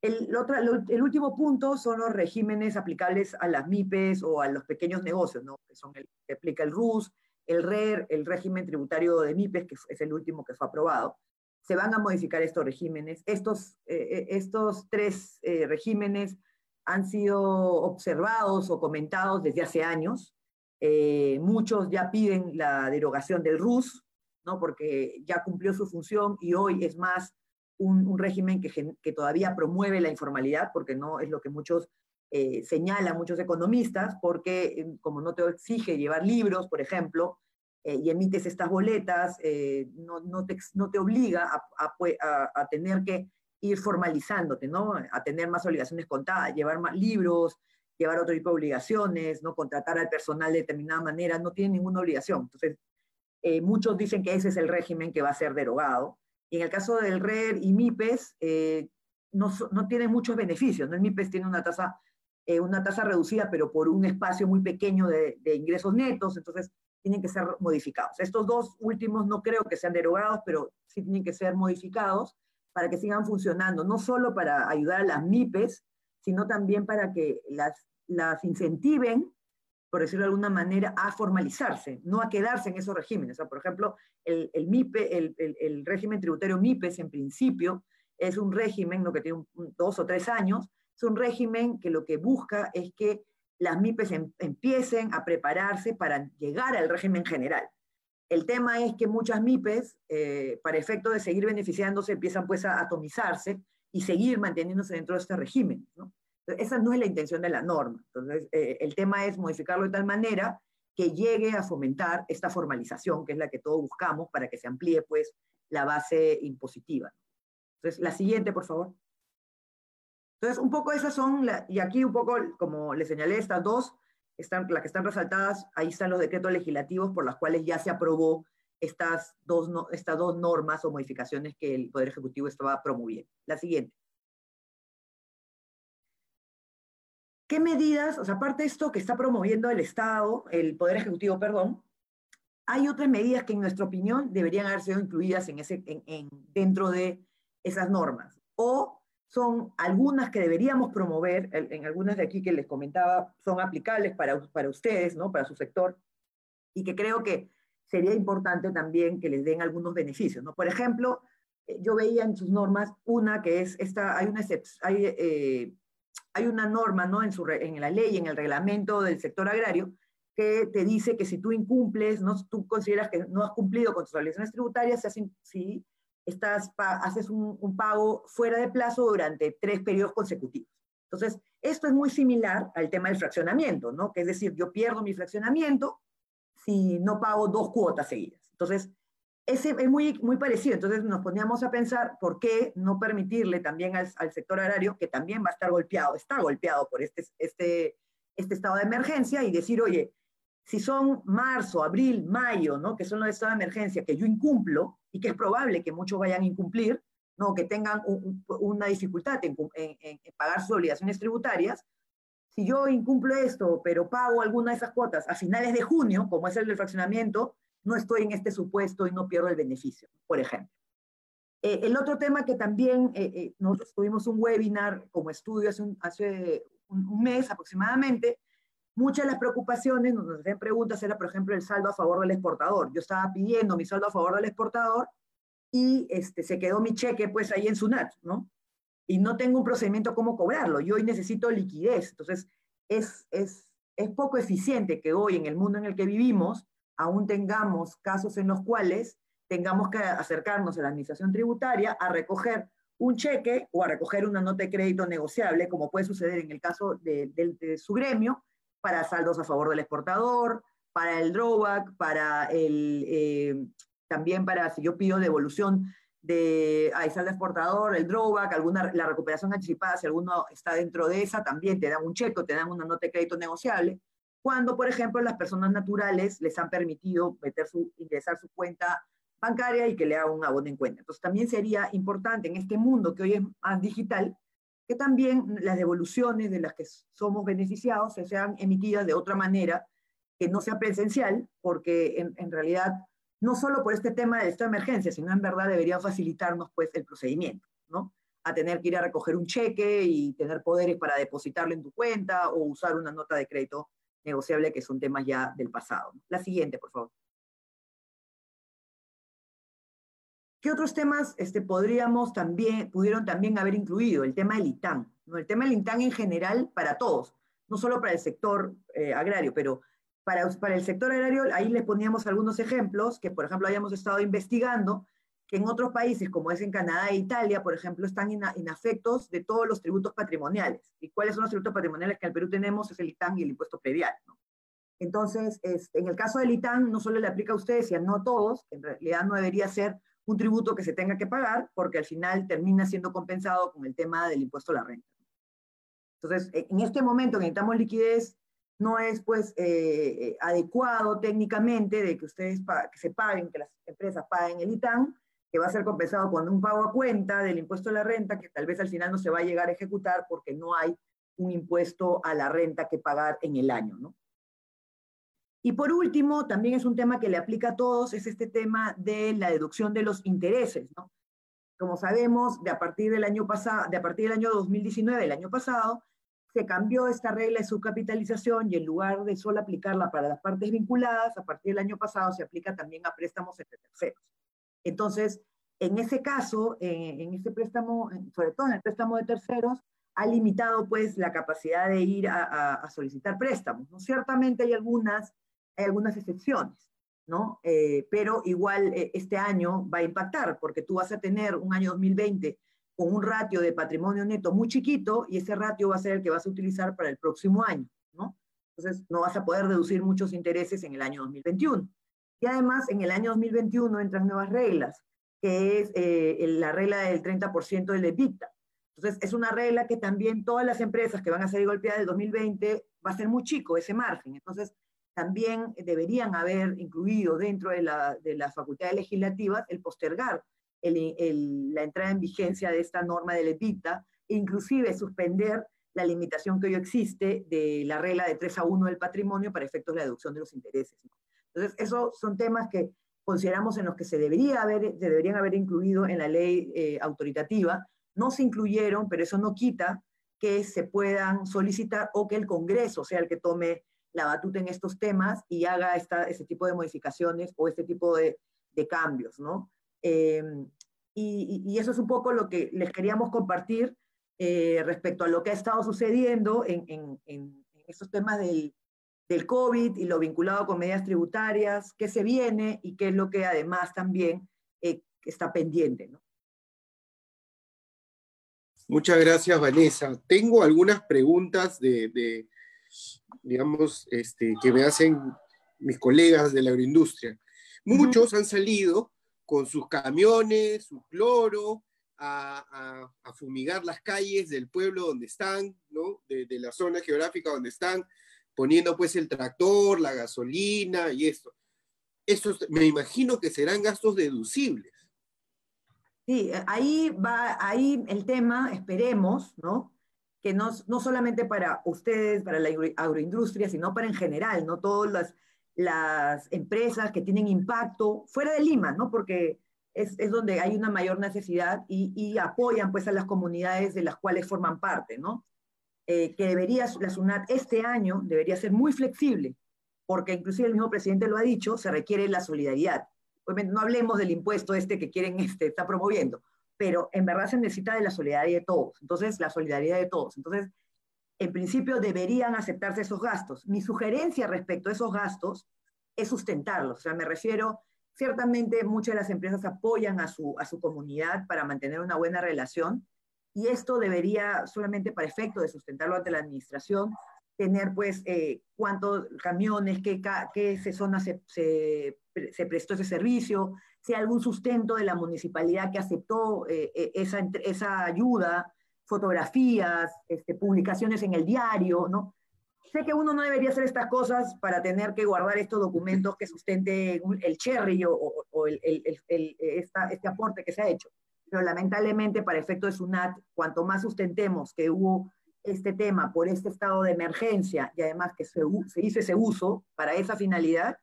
El, otro, el, último punto son los regímenes aplicables a las MIPES o a los pequeños negocios, ¿no? que son el que aplica el RUS, el RER, el régimen tributario de MIPES, que es el último que fue aprobado. Se van a modificar estos regímenes. Estos, eh, eh, estos tres eh, regímenes han sido observados o comentados desde hace años. muchos ya piden la derogación del RUS, ¿no? porque ya cumplió su función y hoy es más un, régimen que, que, todavía promueve la informalidad, porque no es lo que muchos eh, señalan, muchos economistas, porque eh, como no te exige llevar libros, por ejemplo, eh, y emites estas boletas, no, no, te, no, te, obliga a, tener que ir formalizándote, ¿no? A tener más obligaciones contadas, llevar más libros, llevar otro tipo de obligaciones, ¿no? Contratar al personal de determinada manera, no tiene ninguna obligación. Entonces, muchos dicen que ese es el régimen que va a ser derogado. Y en el caso del RER y MIPES, eh, no, no tienen muchos beneficios. ¿no? El MIPES tiene una tasa, eh, una tasa reducida, pero por un espacio muy pequeño de, de, ingresos netos, entonces tienen que ser modificados. Estos dos últimos no creo que sean derogados, pero sí tienen que ser modificados para que sigan funcionando, no solo para ayudar a las MIPES, sino también para que las, las incentiven por decirlo de alguna manera, a formalizarse, no a quedarse en esos regímenes. O sea, por ejemplo, el, el MIPE, el, el, régimen tributario MIPES, en principio, es un régimen ¿no? que tiene dos o tres años, es un régimen que lo que busca es que las MIPES em, empiecen a prepararse para llegar al régimen general. El tema es que muchas MIPES, eh, para efecto de seguir beneficiándose, empiezan pues a atomizarse y seguir manteniéndose dentro de este régimen. Esa no es la intención de la norma. Entonces, eh, el tema es modificarlo de tal manera que llegue a fomentar esta formalización, que es la que todos buscamos para que se amplíe pues la base impositiva. Entonces, la siguiente, por favor. Entonces, un poco esas son, y aquí un poco, como les señalé, estas dos, están, las que están resaltadas, ahí están los decretos legislativos por los cuales ya se aprobó estas dos, estas dos normas o modificaciones que el Poder Ejecutivo estaba promoviendo. La siguiente. ¿Qué medidas, o sea, aparte de esto que está promoviendo el Estado, el Poder Ejecutivo, perdón, hay otras medidas que en nuestra opinión deberían haber sido incluidas en ese, en, dentro de esas normas? O son algunas que deberíamos promover, en algunas de aquí que les comentaba, son aplicables para, para ustedes, ¿no? para su sector, y que creo que sería importante también que les den algunos beneficios. ¿no? Por ejemplo, eh, yo veía en sus normas una que es, esta, hay una hay, eh, hay una norma ¿no? en, su, en la ley, en el reglamento del sector agrario, que te dice que si tú incumples, ¿no? tú consideras que no has cumplido con tus obligaciones tributarias, si, estás, haces un, un, pago fuera de plazo durante tres periodos consecutivos. Entonces, esto es muy similar al tema del fraccionamiento, ¿no? que es decir, yo pierdo mi fraccionamiento si no pago dos cuotas seguidas. Entonces, ese es muy, muy parecido. Entonces nos poníamos a pensar por qué no permitirle también al, sector agrario, que también va a estar golpeado, está golpeado por este, este, este estado de emergencia, y decir, oye, si son marzo, abril, mayo, ¿no? que son los estados de emergencia que yo incumplo, y que es probable que muchos vayan a incumplir, ¿no? que tengan una dificultad en, en pagar sus obligaciones tributarias, si yo incumplo esto, pero pago alguna de esas cuotas a finales de junio, como es el del fraccionamiento, no estoy en este supuesto y no pierdo el beneficio, por ejemplo. Eh, el otro tema que también eh, eh, nosotros tuvimos un webinar como estudio hace, un, mes aproximadamente, muchas de las preocupaciones, nos hacían preguntas, era por ejemplo el saldo a favor del exportador. Yo estaba pidiendo mi saldo a favor del exportador y este, se quedó mi cheque pues ahí en SUNAT, ¿no? Y no tengo un procedimiento cómo cobrarlo. Yo hoy necesito liquidez. Entonces, es, es, es poco eficiente que hoy en el mundo en el que vivimos aún tengamos casos en los cuales tengamos que acercarnos a la administración tributaria a recoger un cheque o a recoger una nota de crédito negociable, como puede suceder en el caso de, su gremio, para saldos a favor del exportador, para el drawback, para el, eh, también para si yo pido devolución de a saldo exportador, el drawback, alguna, la recuperación anticipada, si alguno está dentro de esa, también te dan un cheque, te dan una nota de crédito negociable cuando, por ejemplo, las personas naturales les han permitido meter su, ingresar su cuenta bancaria y que le haga un abono en cuenta. Entonces, también sería importante en este mundo que hoy es más digital, que también las devoluciones de las que somos beneficiados se sean emitidas de otra manera, que no sea presencial, porque en, en realidad, no solo por este tema de esta emergencia, sino en verdad debería facilitarnos pues el procedimiento, ¿no? a tener que ir a recoger un cheque y tener poderes para depositarlo en tu cuenta o usar una nota de crédito negociable, que son temas ya del pasado. La siguiente, por favor. ¿Qué otros temas este, podríamos también, pudieron también haber incluido? El tema del ITAN. ¿no? El tema del ITAN en general para todos, no solo para el sector eh, agrario, pero para, para el sector agrario, ahí les poníamos algunos ejemplos que, por ejemplo, hayamos estado investigando, que en otros países, como es en Canadá e Italia, por ejemplo, están inafectos de todos los tributos patrimoniales. ¿Y cuáles son los tributos patrimoniales que en el Perú tenemos? Es el ITAN y el impuesto predial. ¿no? Entonces, este, en el caso del ITAN, no solo le aplica a ustedes, sino a todos, en realidad no debería ser un tributo que se tenga que pagar, porque al final termina siendo compensado con el tema del impuesto a la renta. Entonces, e, en este momento que necesitamos liquidez, no es pues eh, eh, adecuado técnicamente de que ustedes que se paguen, que las empresas paguen el ITAN, que va a ser compensado con un pago a cuenta del impuesto a la renta, que tal vez al final no se va a llegar a ejecutar porque no hay un impuesto a la renta que pagar en el año, ¿no? Y por último, también es un tema que le aplica a todos, es este tema de la deducción de los intereses, ¿no? Como sabemos, de a partir del año pasado, de a partir del año 2019, el año pasado, se cambió esta regla de subcapitalización y en lugar de solo aplicarla para las partes vinculadas, a partir del año pasado se aplica también a préstamos entre terceros. Entonces, en ese caso, eh, en este préstamo, sobre todo en el préstamo de terceros, ha limitado pues la capacidad de ir a, a solicitar préstamos. ¿no? Ciertamente hay algunas hay algunas excepciones, ¿no? Eh, pero igual eh, este año va a impactar, porque tú vas a tener un año 2020 con un ratio de patrimonio neto muy chiquito y ese ratio va a ser el que vas a utilizar para el próximo año, ¿no? Entonces no vas a poder deducir muchos intereses en el año 2021. Y además en el año 2021 entran nuevas reglas, que es eh, la regla del 30% del EBITDA. Entonces es una regla que también todas las empresas que van a ser golpeadas del 2020 va a ser muy chico ese margen. Entonces también deberían haber incluido dentro de, la, de las facultades legislativas el postergar el, la entrada en vigencia de esta norma del EBITDA e inclusive suspender la limitación que hoy existe de la regla de 3 a 1 del patrimonio para efectos de la deducción de los intereses. Entonces, esos son temas que consideramos en los que se, debería haber, se deberían haber incluido en la ley eh, autoritativa. No se incluyeron, pero eso no quita que se puedan solicitar o que el Congreso sea el que tome la batuta en estos temas y haga esta, este tipo de modificaciones o este tipo de, cambios, ¿no? Em, y, y, eso es un poco lo que les queríamos compartir eh, respecto a lo que ha estado sucediendo en, en, en estos temas del, del, COVID y lo vinculado con medidas tributarias, qué se viene y qué es lo que además también eh, está pendiente, ¿no? Muchas gracias, Vanessa. Tengo algunas preguntas de, de digamos, este, que me hacen mis colegas de la agroindustria. Muchos han salido con sus camiones, su cloro, a, fumigar las calles del pueblo donde están, ¿no? De, la zona geográfica donde están, poniendo pues el tractor, la gasolina y esto. Estos me imagino que serán gastos deducibles. Sí, ahí va, ahí el tema, esperemos, ¿no? que no, no solamente para ustedes, para la agroindustria, sino para en general, ¿no? Todas las, las empresas que tienen impacto fuera de Lima, ¿no? Porque es, es donde hay una mayor necesidad y, apoyan pues a las comunidades de las cuales forman parte, ¿no? Eh, que debería, la SUNAT este año debería ser muy flexible, porque inclusive el mismo presidente lo ha dicho, se requiere la solidaridad. Obviamente no hablemos del impuesto este que quieren, este, está promoviendo, pero en verdad se necesita de la solidaridad de todos. Entonces, la solidaridad de todos. Entonces, en principio deberían aceptarse esos gastos. Mi sugerencia respecto a esos gastos es sustentarlos. O sea, me refiero, ciertamente muchas de las empresas apoyan a su, a su comunidad para mantener una buena relación y esto debería, solamente para efecto de sustentarlo ante la administración, tener pues eh, cuántos camiones, qué, qué zona se, se, se prestó ese servicio, si hay algún sustento de la municipalidad que aceptó eh, eh, esa, esa, ayuda, fotografías, este, publicaciones en el diario, ¿no? Sé que uno no debería hacer estas cosas para tener que guardar estos documentos que sustenten el cherry o, o el, el, este aporte que se ha hecho. Pero lamentablemente, para efecto de SUNAT, cuanto más sustentemos que hubo este tema por este estado de emergencia y además que se, se hizo ese uso para esa finalidad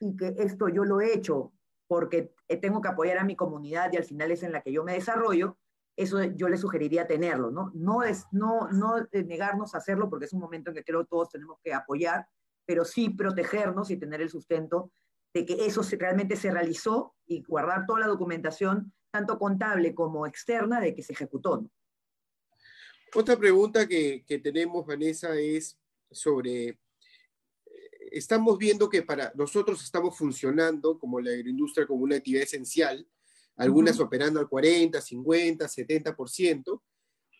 y que esto yo lo he hecho porque tengo que apoyar a mi comunidad y al final es en la que yo me desarrollo, eso yo le sugeriría tenerlo, ¿no? No es no, no negarnos a hacerlo porque es un momento en que creo todos tenemos que apoyar, pero sí protegernos y tener el sustento de que eso realmente se realizó y guardar toda la documentación, tanto contable como externa, de que se ejecutó. Otra pregunta que, que tenemos, Vanessa, es sobre, eh, estamos viendo que para nosotros estamos funcionando como la agroindustria como una actividad esencial, algunas operando al 40, 50, 70%,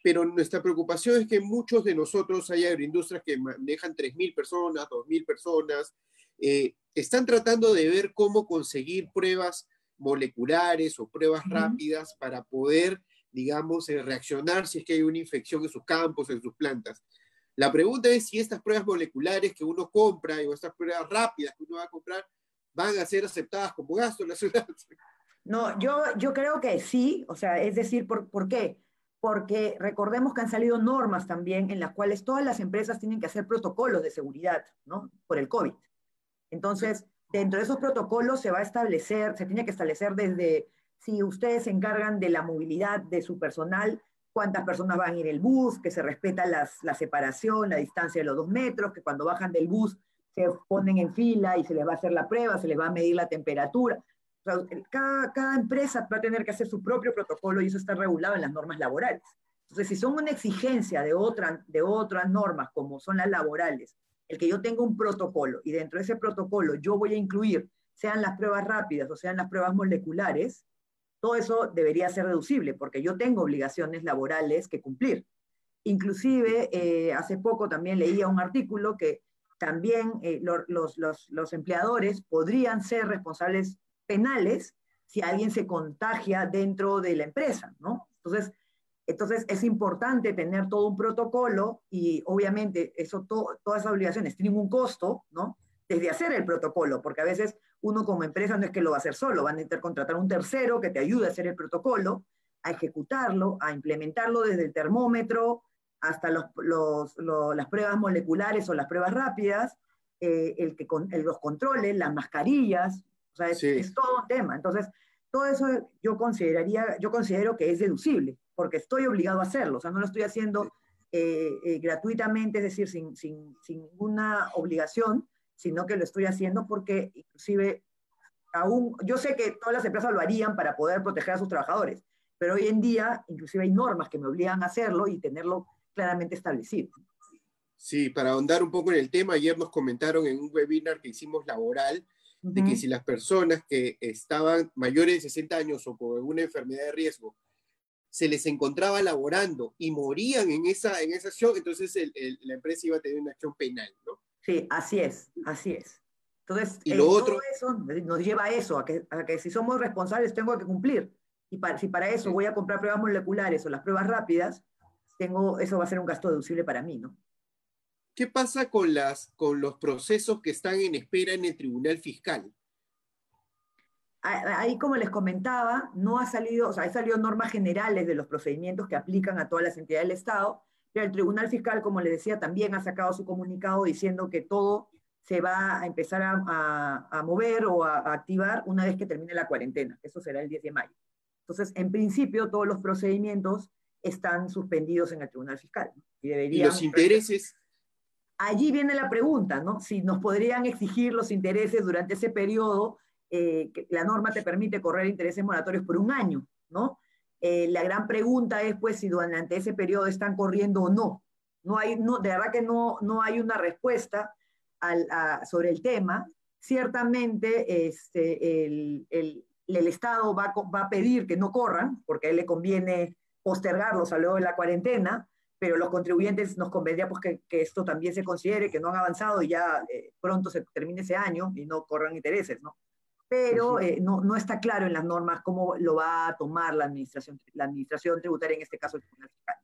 pero nuestra preocupación es que muchos de nosotros hay agroindustrias que manejan 3.000 personas, 2.000 personas, eh, están tratando de ver cómo conseguir pruebas moleculares o pruebas rápidas para poder, digamos, eh, reaccionar si es que hay una infección en sus campos, en sus plantas. La pregunta es si estas pruebas moleculares que uno compra o estas pruebas rápidas que uno va a comprar van a ser aceptadas como gasto en la ciudad. No, yo, yo creo que sí, o sea, es decir, ¿por, ¿por qué? Porque recordemos que han salido normas también en las cuales todas las empresas tienen que hacer protocolos de seguridad, ¿no? Por el COVID. Entonces, dentro de esos protocolos se va a establecer, se tiene que establecer desde si ustedes se encargan de la movilidad de su personal, cuántas personas van en el bus, que se respeta la separación, la distancia de los dos metros, que cuando bajan del bus se ponen en fila y se les va a hacer la prueba, se les va a medir la temperatura cada, cada empresa va a tener que hacer su propio protocolo y eso está regulado en las normas laborales. Entonces, si son una exigencia de, otra, de otras normas, como son las laborales, el que yo tenga un protocolo y dentro de ese protocolo yo voy a incluir, sean las pruebas rápidas o sean las pruebas moleculares, todo eso debería ser reducible porque yo tengo obligaciones laborales que cumplir. Inclusive, eh, hace poco también leía un artículo que también eh, los, los, los empleadores podrían ser responsables penales si alguien se contagia dentro de la empresa, ¿no? Entonces, entonces es importante tener todo un protocolo y obviamente eso todas esas obligaciones tienen un costo, ¿no? Desde hacer el protocolo, porque a veces uno como empresa no es que lo va a hacer solo, van a necesitar contratar un tercero que te ayude a hacer el protocolo, a ejecutarlo, a implementarlo desde el termómetro hasta los, los, las pruebas moleculares o las pruebas rápidas, eh, el que los controles, las mascarillas, o sea, es, todo un tema. Entonces, todo eso yo consideraría, yo considero que es deducible, porque estoy obligado a hacerlo. O sea, no lo estoy haciendo eh, eh, gratuitamente, es decir, sin, sin, sin, ninguna obligación, sino que lo estoy haciendo porque inclusive aún, yo sé que todas las empresas lo harían para poder proteger a sus trabajadores, pero hoy en día inclusive hay normas que me obligan a hacerlo y tenerlo claramente establecido. Sí, para ahondar un poco en el tema, ayer nos comentaron en un webinar que hicimos laboral, de que si las personas que estaban mayores de 60 años o con alguna enfermedad de riesgo se les encontraba laborando y morían en esa, en esa acción, entonces la empresa iba a tener una acción penal, ¿no? Sí, así es, así es. Entonces, y lo eh, otro, todo eso nos lleva a eso, a que, a que, si somos responsables tengo que cumplir. Y para, si para eso voy a comprar pruebas moleculares o las pruebas rápidas, tengo, eso va a ser un gasto deducible para mí, ¿no? ¿Qué pasa con, las, con los procesos que están en espera en el Tribunal Fiscal? Ahí, como les comentaba, no ha salido, o sea, han salido normas generales de los procedimientos que aplican a todas las entidades del Estado, pero el Tribunal Fiscal, como les decía, también ha sacado su comunicado diciendo que todo se va a empezar a, mover o a, activar una vez que termine la cuarentena. Eso será el 10 de mayo. Entonces, en principio, todos los procedimientos están suspendidos en el Tribunal Fiscal. Y, deberían, ¿Y los intereses allí viene la pregunta, ¿no? Si nos podrían exigir los intereses durante ese periodo, eh, la norma te permite correr intereses moratorios por un año, ¿no? Eh, la gran pregunta es, pues, si durante ese periodo están corriendo o no. No hay, no, de verdad que no, no hay una respuesta sobre el tema. Ciertamente, este, el, el, el Estado va, va, a pedir que no corran, porque a él le conviene postergarlos a luego de la cuarentena, pero los contribuyentes nos convendría pues, que, que, esto también se considere, que no han avanzado y ya eh, pronto se termine ese año y no corran intereses, ¿no? Pero eh, no, no, está claro en las normas cómo lo va a tomar la administración, la administración tributaria, en este caso el Tribunal Fiscal.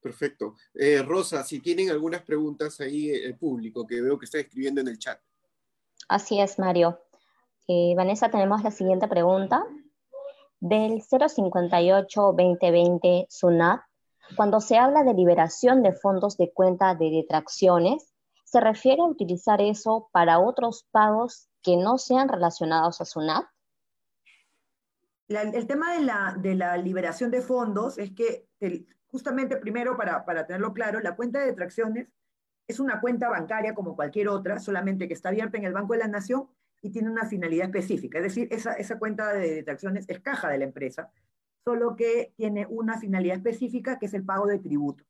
Perfecto. Eh, Rosa, si tienen algunas preguntas ahí el público, que veo que está escribiendo en el chat. Así es, Mario. Vanessa, tenemos la siguiente pregunta. Del 058-2020 SUNAT, cuando se habla de liberación de fondos de cuenta de detracciones, se refiere a utilizar eso para otros pagos que no sean relacionados a SUNAT. el tema de la, de la, liberación de fondos es que, justamente primero, para, para tenerlo claro, la cuenta de detracciones es una cuenta bancaria como cualquier otra, solamente que está abierta en el Banco de la Nación y tiene una finalidad específica. Es decir, esa, esa cuenta de detracciones es caja de la empresa, solo que tiene una finalidad específica que es el pago de tributos.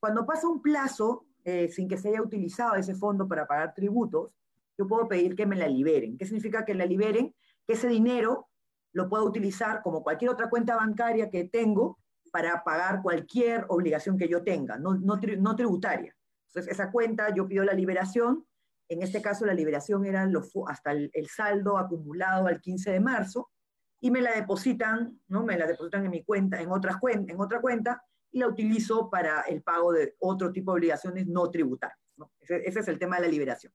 Cuando pasa un plazo eh, sin que se haya utilizado ese fondo para pagar tributos, yo puedo pedir que me la liberen. ¿Qué significa que la liberen? Que ese dinero lo puedo utilizar como cualquier otra cuenta bancaria que tengo para pagar cualquier obligación que yo tenga, no, no, no tributaria. Entonces, esa cuenta yo pido la liberación. En este caso, la liberación era hasta el, el, saldo acumulado al 15 de marzo y me la depositan, ¿no? Me la depositan en mi cuenta, en, otras en otra cuenta y la utilizo para el pago de otro tipo de obligaciones no tributarias. ¿no? Ese, ese es el tema de la liberación.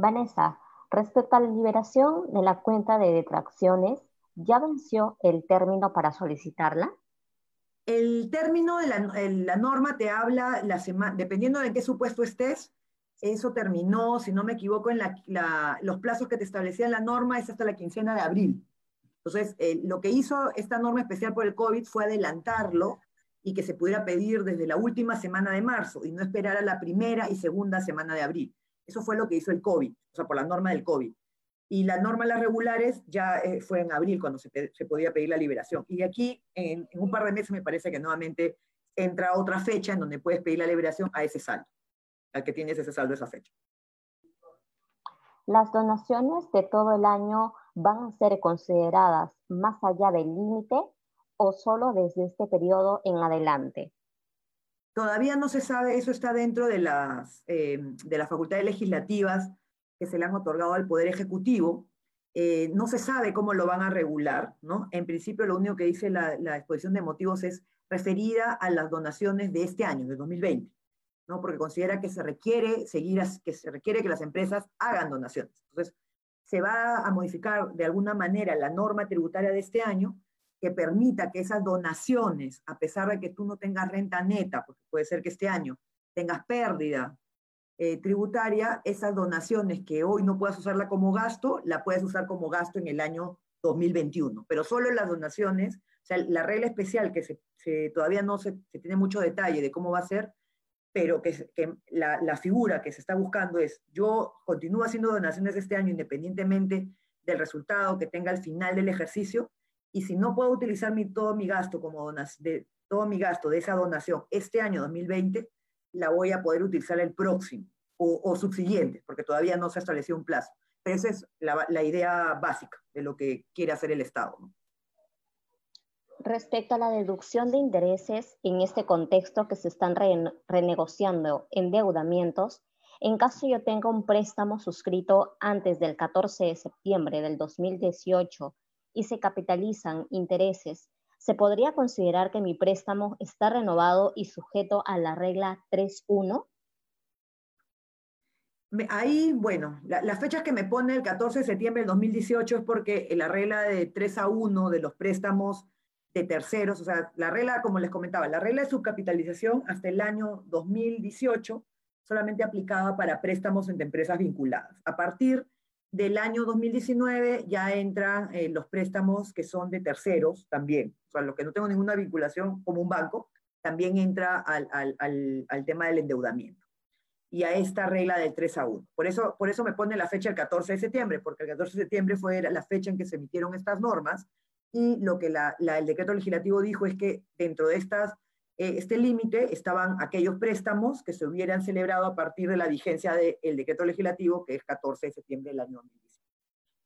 Vanessa, respecto a la liberación de la cuenta de detracciones, ¿ya venció el término para solicitarla? El término de la, norma te habla, la dependiendo de qué supuesto estés, eso terminó, si no me equivoco, en la, los plazos que te establecía la norma es hasta la quincena de abril. Entonces, eh, lo que hizo esta norma especial por el COVID fue adelantarlo y que se pudiera pedir desde la última semana de marzo y no esperar a la primera y segunda semana de abril. Eso fue lo que hizo el COVID, o sea, por la norma del COVID. Y la norma las regulares ya eh, fue en abril cuando se, se, podía pedir la liberación. Y aquí, en, en, un par de meses, me parece que nuevamente entra otra fecha en donde puedes pedir la liberación a ese saldo, al que tienes ese saldo esa fecha. Las donaciones de todo el año van a ser consideradas más allá del límite o solo desde este periodo en adelante? Todavía no se sabe, eso está dentro de las, eh, de las facultades legislativas que se le han otorgado al Poder Ejecutivo. Eh, no se sabe cómo lo van a regular, ¿no? En principio, lo único que dice la, exposición de motivos es referida a las donaciones de este año, de 2020, ¿no? Porque considera que se requiere seguir, que se requiere que las empresas hagan donaciones. Entonces, se va a modificar de alguna manera la norma tributaria de este año que permita que esas donaciones, a pesar de que tú no tengas renta neta, porque puede ser que este año tengas pérdida eh, tributaria, esas donaciones que hoy no puedas usarla como gasto, la puedes usar como gasto en el año 2021. Pero solo las donaciones, o sea, la regla especial que se, todavía no se, se, tiene mucho detalle de cómo va a ser, pero que, que la, la, figura que se está buscando es, yo continúo haciendo donaciones este año independientemente del resultado que tenga al final del ejercicio, y si no puedo utilizar mi, todo mi gasto como de, todo mi gasto de esa donación este año 2020, la voy a poder utilizar el próximo o, o subsiguiente, porque todavía no se ha establecido un plazo. Pero esa es la, la idea básica de lo que quiere hacer el Estado. ¿no? respecto a la deducción de intereses en este contexto que se están re renegociando endeudamientos, en caso yo tenga un préstamo suscrito antes del 14 de septiembre del 2018 y se capitalizan intereses, ¿se podría considerar que mi préstamo está renovado y sujeto a la regla 3.1? Ahí, bueno, la, las fechas que me pone el 14 de septiembre del 2018 es porque la regla de 3 a 1 de los préstamos de terceros, o sea, la regla, como les comentaba, la regla de subcapitalización hasta el año 2018 solamente aplicaba para préstamos entre empresas vinculadas. A partir del año 2019 ya entran eh, los préstamos que son de terceros también, o sea, los que no tengo ninguna vinculación como un banco, también entra al, al, al, tema del endeudamiento y a esta regla del 3 a 1. Por eso, por eso me pone la fecha el 14 de septiembre, porque el 14 de septiembre fue la fecha en que se emitieron estas normas y lo que el decreto legislativo dijo es que dentro de estas, este límite estaban aquellos préstamos que se hubieran celebrado a partir de la vigencia del decreto legislativo, que es 14 de septiembre del año 2018.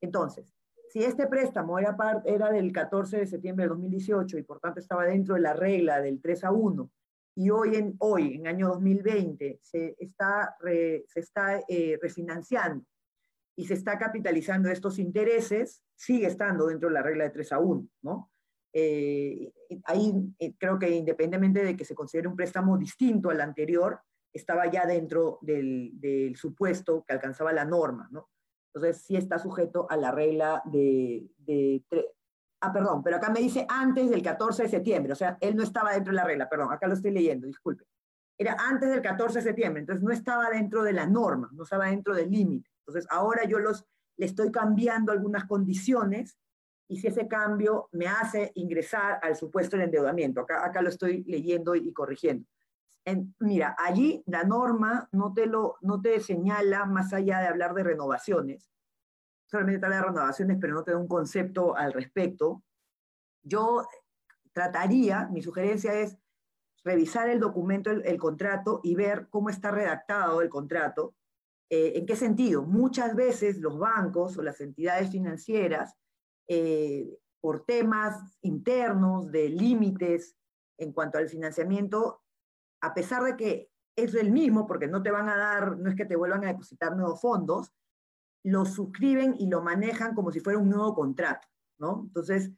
Entonces, si este préstamo era, part, era del 14 de septiembre de 2018 y por tanto estaba dentro de la regla del 3 a 1, y hoy en, hoy, en año 2020, se está, se está eh, refinanciando y se está capitalizando estos intereses, sigue estando dentro de la regla de 3 a 1, ¿no? Eh, ahí eh, creo que independientemente de que se considere un préstamo distinto al anterior, estaba ya dentro del, del supuesto que alcanzaba la norma, ¿no? Entonces sí está sujeto a la regla de, de Ah, perdón, pero acá me dice antes del 14 de septiembre, o sea, él no estaba dentro de la regla, perdón, acá lo estoy leyendo, disculpe. Era antes del 14 de septiembre, entonces no estaba dentro de la norma, no estaba dentro del límite. Entonces, ahora yo los, le estoy cambiando algunas condiciones y si ese cambio me hace ingresar al supuesto del endeudamiento. Acá, acá lo estoy leyendo y, corrigiendo. mira, allí la norma no te, lo, no te señala más allá de hablar de renovaciones, solamente te habla de renovaciones, pero no te da un concepto al respecto. Yo trataría, mi sugerencia es revisar el documento, el, contrato y ver cómo está redactado el contrato. Eh, ¿En qué sentido? Muchas veces los bancos o las entidades financieras eh, por temas internos de límites en cuanto al financiamiento, a pesar de que es el mismo, porque no te van a dar, no es que te vuelvan a depositar nuevos fondos, lo suscriben y lo manejan como si fuera un nuevo contrato, ¿no? Entonces,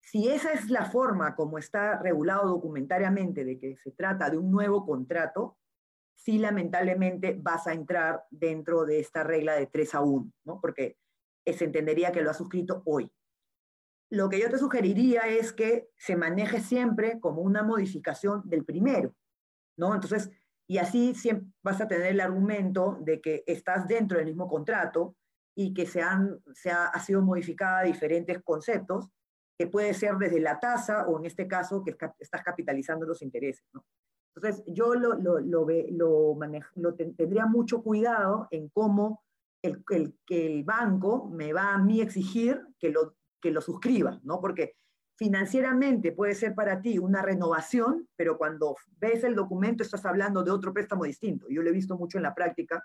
si esa es la forma como está regulado documentariamente de que se trata de un nuevo contrato, sí lamentablemente vas a entrar dentro de esta regla de 3 a 1, ¿no? Porque se entendería que lo has suscrito hoy lo que yo te sugeriría es que se maneje siempre como una modificación del primero, ¿no? Entonces, y así siempre vas a tener el argumento de que estás dentro del mismo contrato y que se han, se ha, sido modificada diferentes conceptos, que puede ser desde la tasa o en este caso que estás capitalizando los intereses. Entonces, yo lo, lo, lo, lo, tendría mucho cuidado en cómo el, el, que el banco me va a mí exigir que lo que lo suscriba, ¿no? Porque financieramente puede ser para ti una renovación, pero cuando ves el documento estás hablando de otro préstamo distinto. Yo lo he visto mucho en la práctica,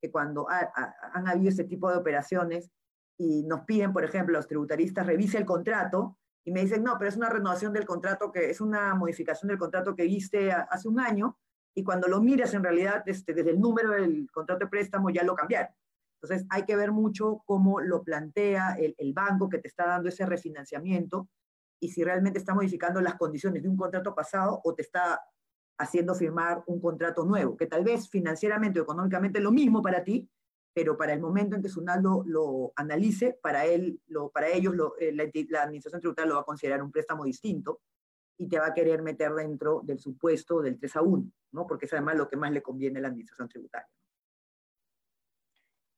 que cuando han habido ese tipo de operaciones y nos piden, por ejemplo, los tributaristas revise el contrato y me dicen, no, pero es una renovación del contrato, que es una modificación del contrato que viste hace un año, y cuando lo miras en realidad este, desde el número del contrato de préstamo ya lo cambiaron. Entonces hay que ver mucho cómo lo plantea el, banco que te está dando ese refinanciamiento y si realmente está modificando las condiciones de un contrato pasado o te está haciendo firmar un contrato nuevo, que tal vez financieramente o económicamente es lo mismo para ti, pero para el momento en que Sunaldo lo analice, para, él, lo, para ellos eh, la, administración tributaria lo va a considerar un préstamo distinto y te va a querer meter dentro del supuesto del 3 a 1, ¿no? porque es además lo que más le conviene a la administración tributaria.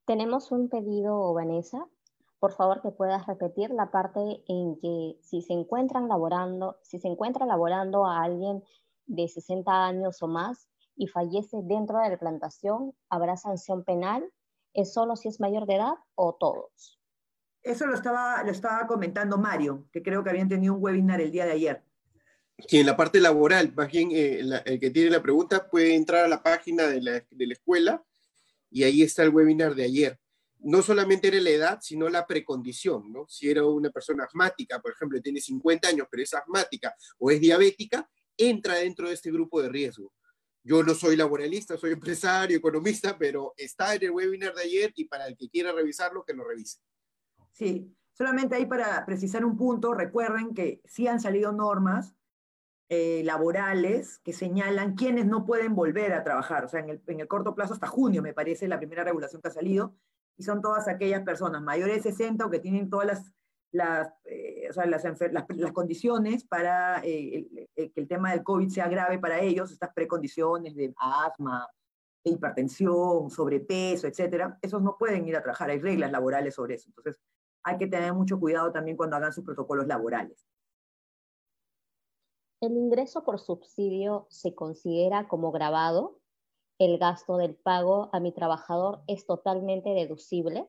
Tenemos un pedido, Vanessa. Por favor, que puedas repetir la parte en que si se encuentran laborando, si se encuentra laborando a alguien de 60 años o más y fallece dentro de la plantación, ¿habrá sanción penal? ¿Es solo si es mayor de edad o todos? Eso lo estaba, lo estaba comentando Mario, que creo que habían tenido un webinar el día de ayer. Sí, en la parte laboral, más bien eh, el que tiene la pregunta puede entrar a la página de la, de la escuela y ahí está el webinar de ayer. No solamente era la edad, sino la precondición, ¿no? Si era una persona asmática, por ejemplo, tiene 50 años, pero es asmática o es diabética, entra dentro de este grupo de riesgo. Yo no soy laboralista, soy empresario, economista, pero está en el webinar de ayer y para el que quiera revisarlo, que lo revise. Sí, solamente ahí para precisar un punto, recuerden que sí han salido normas eh, laborales que señalan quiénes no pueden volver a trabajar. O sea, en el, corto plazo, hasta junio, me parece, la primera regulación que ha salido, y son todas aquellas personas mayores de 60 o que tienen todas las, las, eh, o sea, las, las, condiciones para eh, que el tema del COVID sea grave para ellos, estas precondiciones de asma, hipertensión, sobrepeso, etcétera, esos no pueden ir a trabajar, hay reglas laborales sobre eso. Entonces, hay que tener mucho cuidado también cuando hagan sus protocolos laborales. ¿El ingreso por subsidio se considera como grabado? ¿El gasto del pago a mi trabajador es totalmente deducible?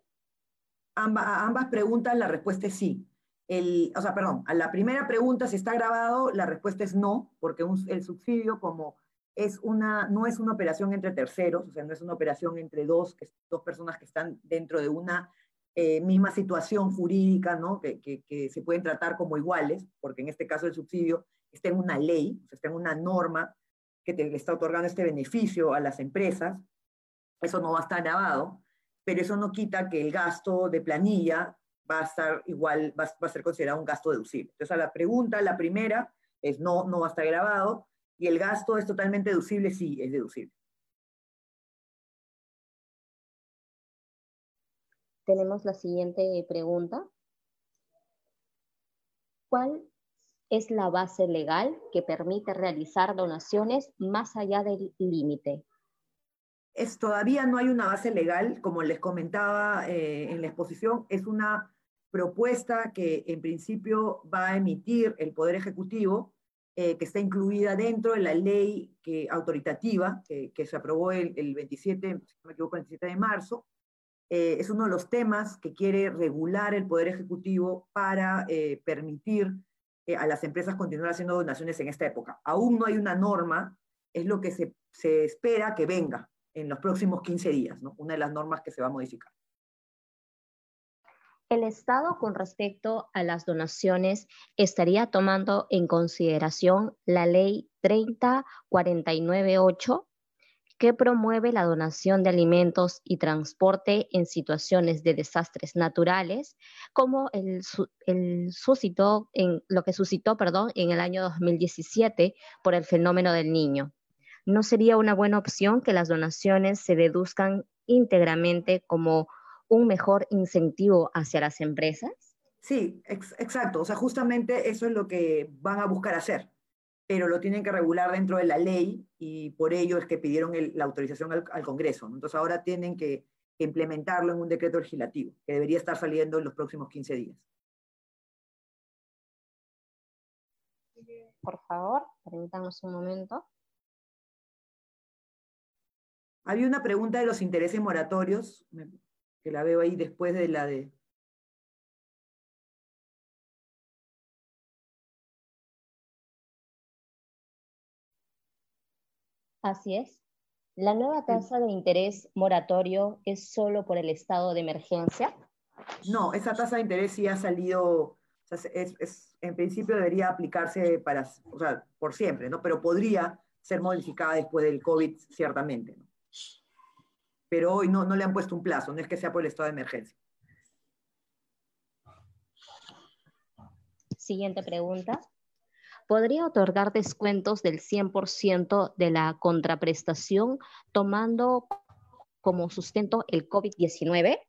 a ambas preguntas la respuesta es sí. El, o sea, perdón, a la primera pregunta, si está grabado, la respuesta es no, porque el subsidio como es una, no es una operación entre terceros, o sea, no es una operación entre dos, dos personas que están dentro de una eh, misma situación jurídica, ¿no? Que, que, que, se pueden tratar como iguales, porque en este caso el subsidio está en una ley, está en una norma que te está otorgando este beneficio a las empresas, eso no va a estar grabado, pero eso no quita que el gasto de planilla va a estar igual, va, a ser considerado un gasto deducible. Entonces, a la pregunta, la primera es no, no va a estar grabado, y el gasto es totalmente deducible, sí, es deducible. Tenemos la siguiente pregunta. ¿Cuál es la base legal que permite realizar donaciones más allá del límite. Es, todavía no hay una base legal, como les comentaba eh, en la exposición, es una propuesta que en principio va a emitir el Poder Ejecutivo, eh, que está incluida dentro de la ley que, autoritativa que, se aprobó el, 27, si no me equivoco, el 27 de marzo. Eh, es uno de los temas que quiere regular el Poder Ejecutivo para eh, a las empresas continuar haciendo donaciones en esta época. Aún no hay una norma, es lo que se, se espera que venga en los próximos 15 días, ¿no? una de las normas que se va a modificar. ¿El Estado con respecto a las donaciones estaría tomando en consideración la ley 30498 que promueve la donación de alimentos y transporte en situaciones de desastres naturales, como el, suscitó en, lo que suscitó perdón, en el año 2017 por el fenómeno del niño? ¿No sería una buena opción que las donaciones se deduzcan íntegramente como un mejor incentivo hacia las empresas? Sí, exacto. O sea, justamente eso es lo que van a buscar hacer, pero lo tienen que regular dentro de la ley y por ello es que pidieron la autorización al, Congreso. Entonces ahora tienen que, implementarlo en un decreto legislativo, que debería estar saliendo en los próximos 15 días. Por favor, permítanos un momento. Había una pregunta de los intereses moratorios que la veo ahí después de la de... Así es. ¿La nueva tasa de interés moratorio es solo por el estado de emergencia? No, esa tasa de interés sí ha salido, es, en principio debería aplicarse para, o sea, por siempre, ¿no? Pero podría ser modificada después del COVID, ciertamente. ¿no? pero hoy no, no le han puesto un plazo, no es que sea por el estado de emergencia. Siguiente pregunta. ¿Podría otorgar descuentos del 100% de la contraprestación tomando como sustento el COVID-19?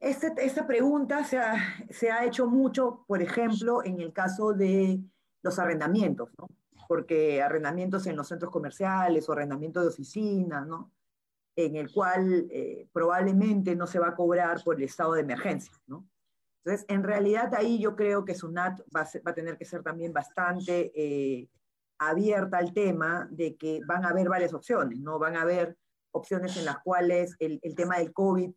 Este, esta pregunta se ha, hecho mucho, por ejemplo, en el caso de los arrendamientos, ¿no? porque arrendamientos en los centros comerciales o arrendamientos de oficinas, ¿no? en el cual eh, probablemente no se va a cobrar por el estado de emergencia, ¿no? Entonces, en realidad ahí yo creo que SUNAT va a, tener que ser también bastante eh, abierta al tema de que van a haber varias opciones, ¿no? Van a haber opciones en las cuales el, tema del COVID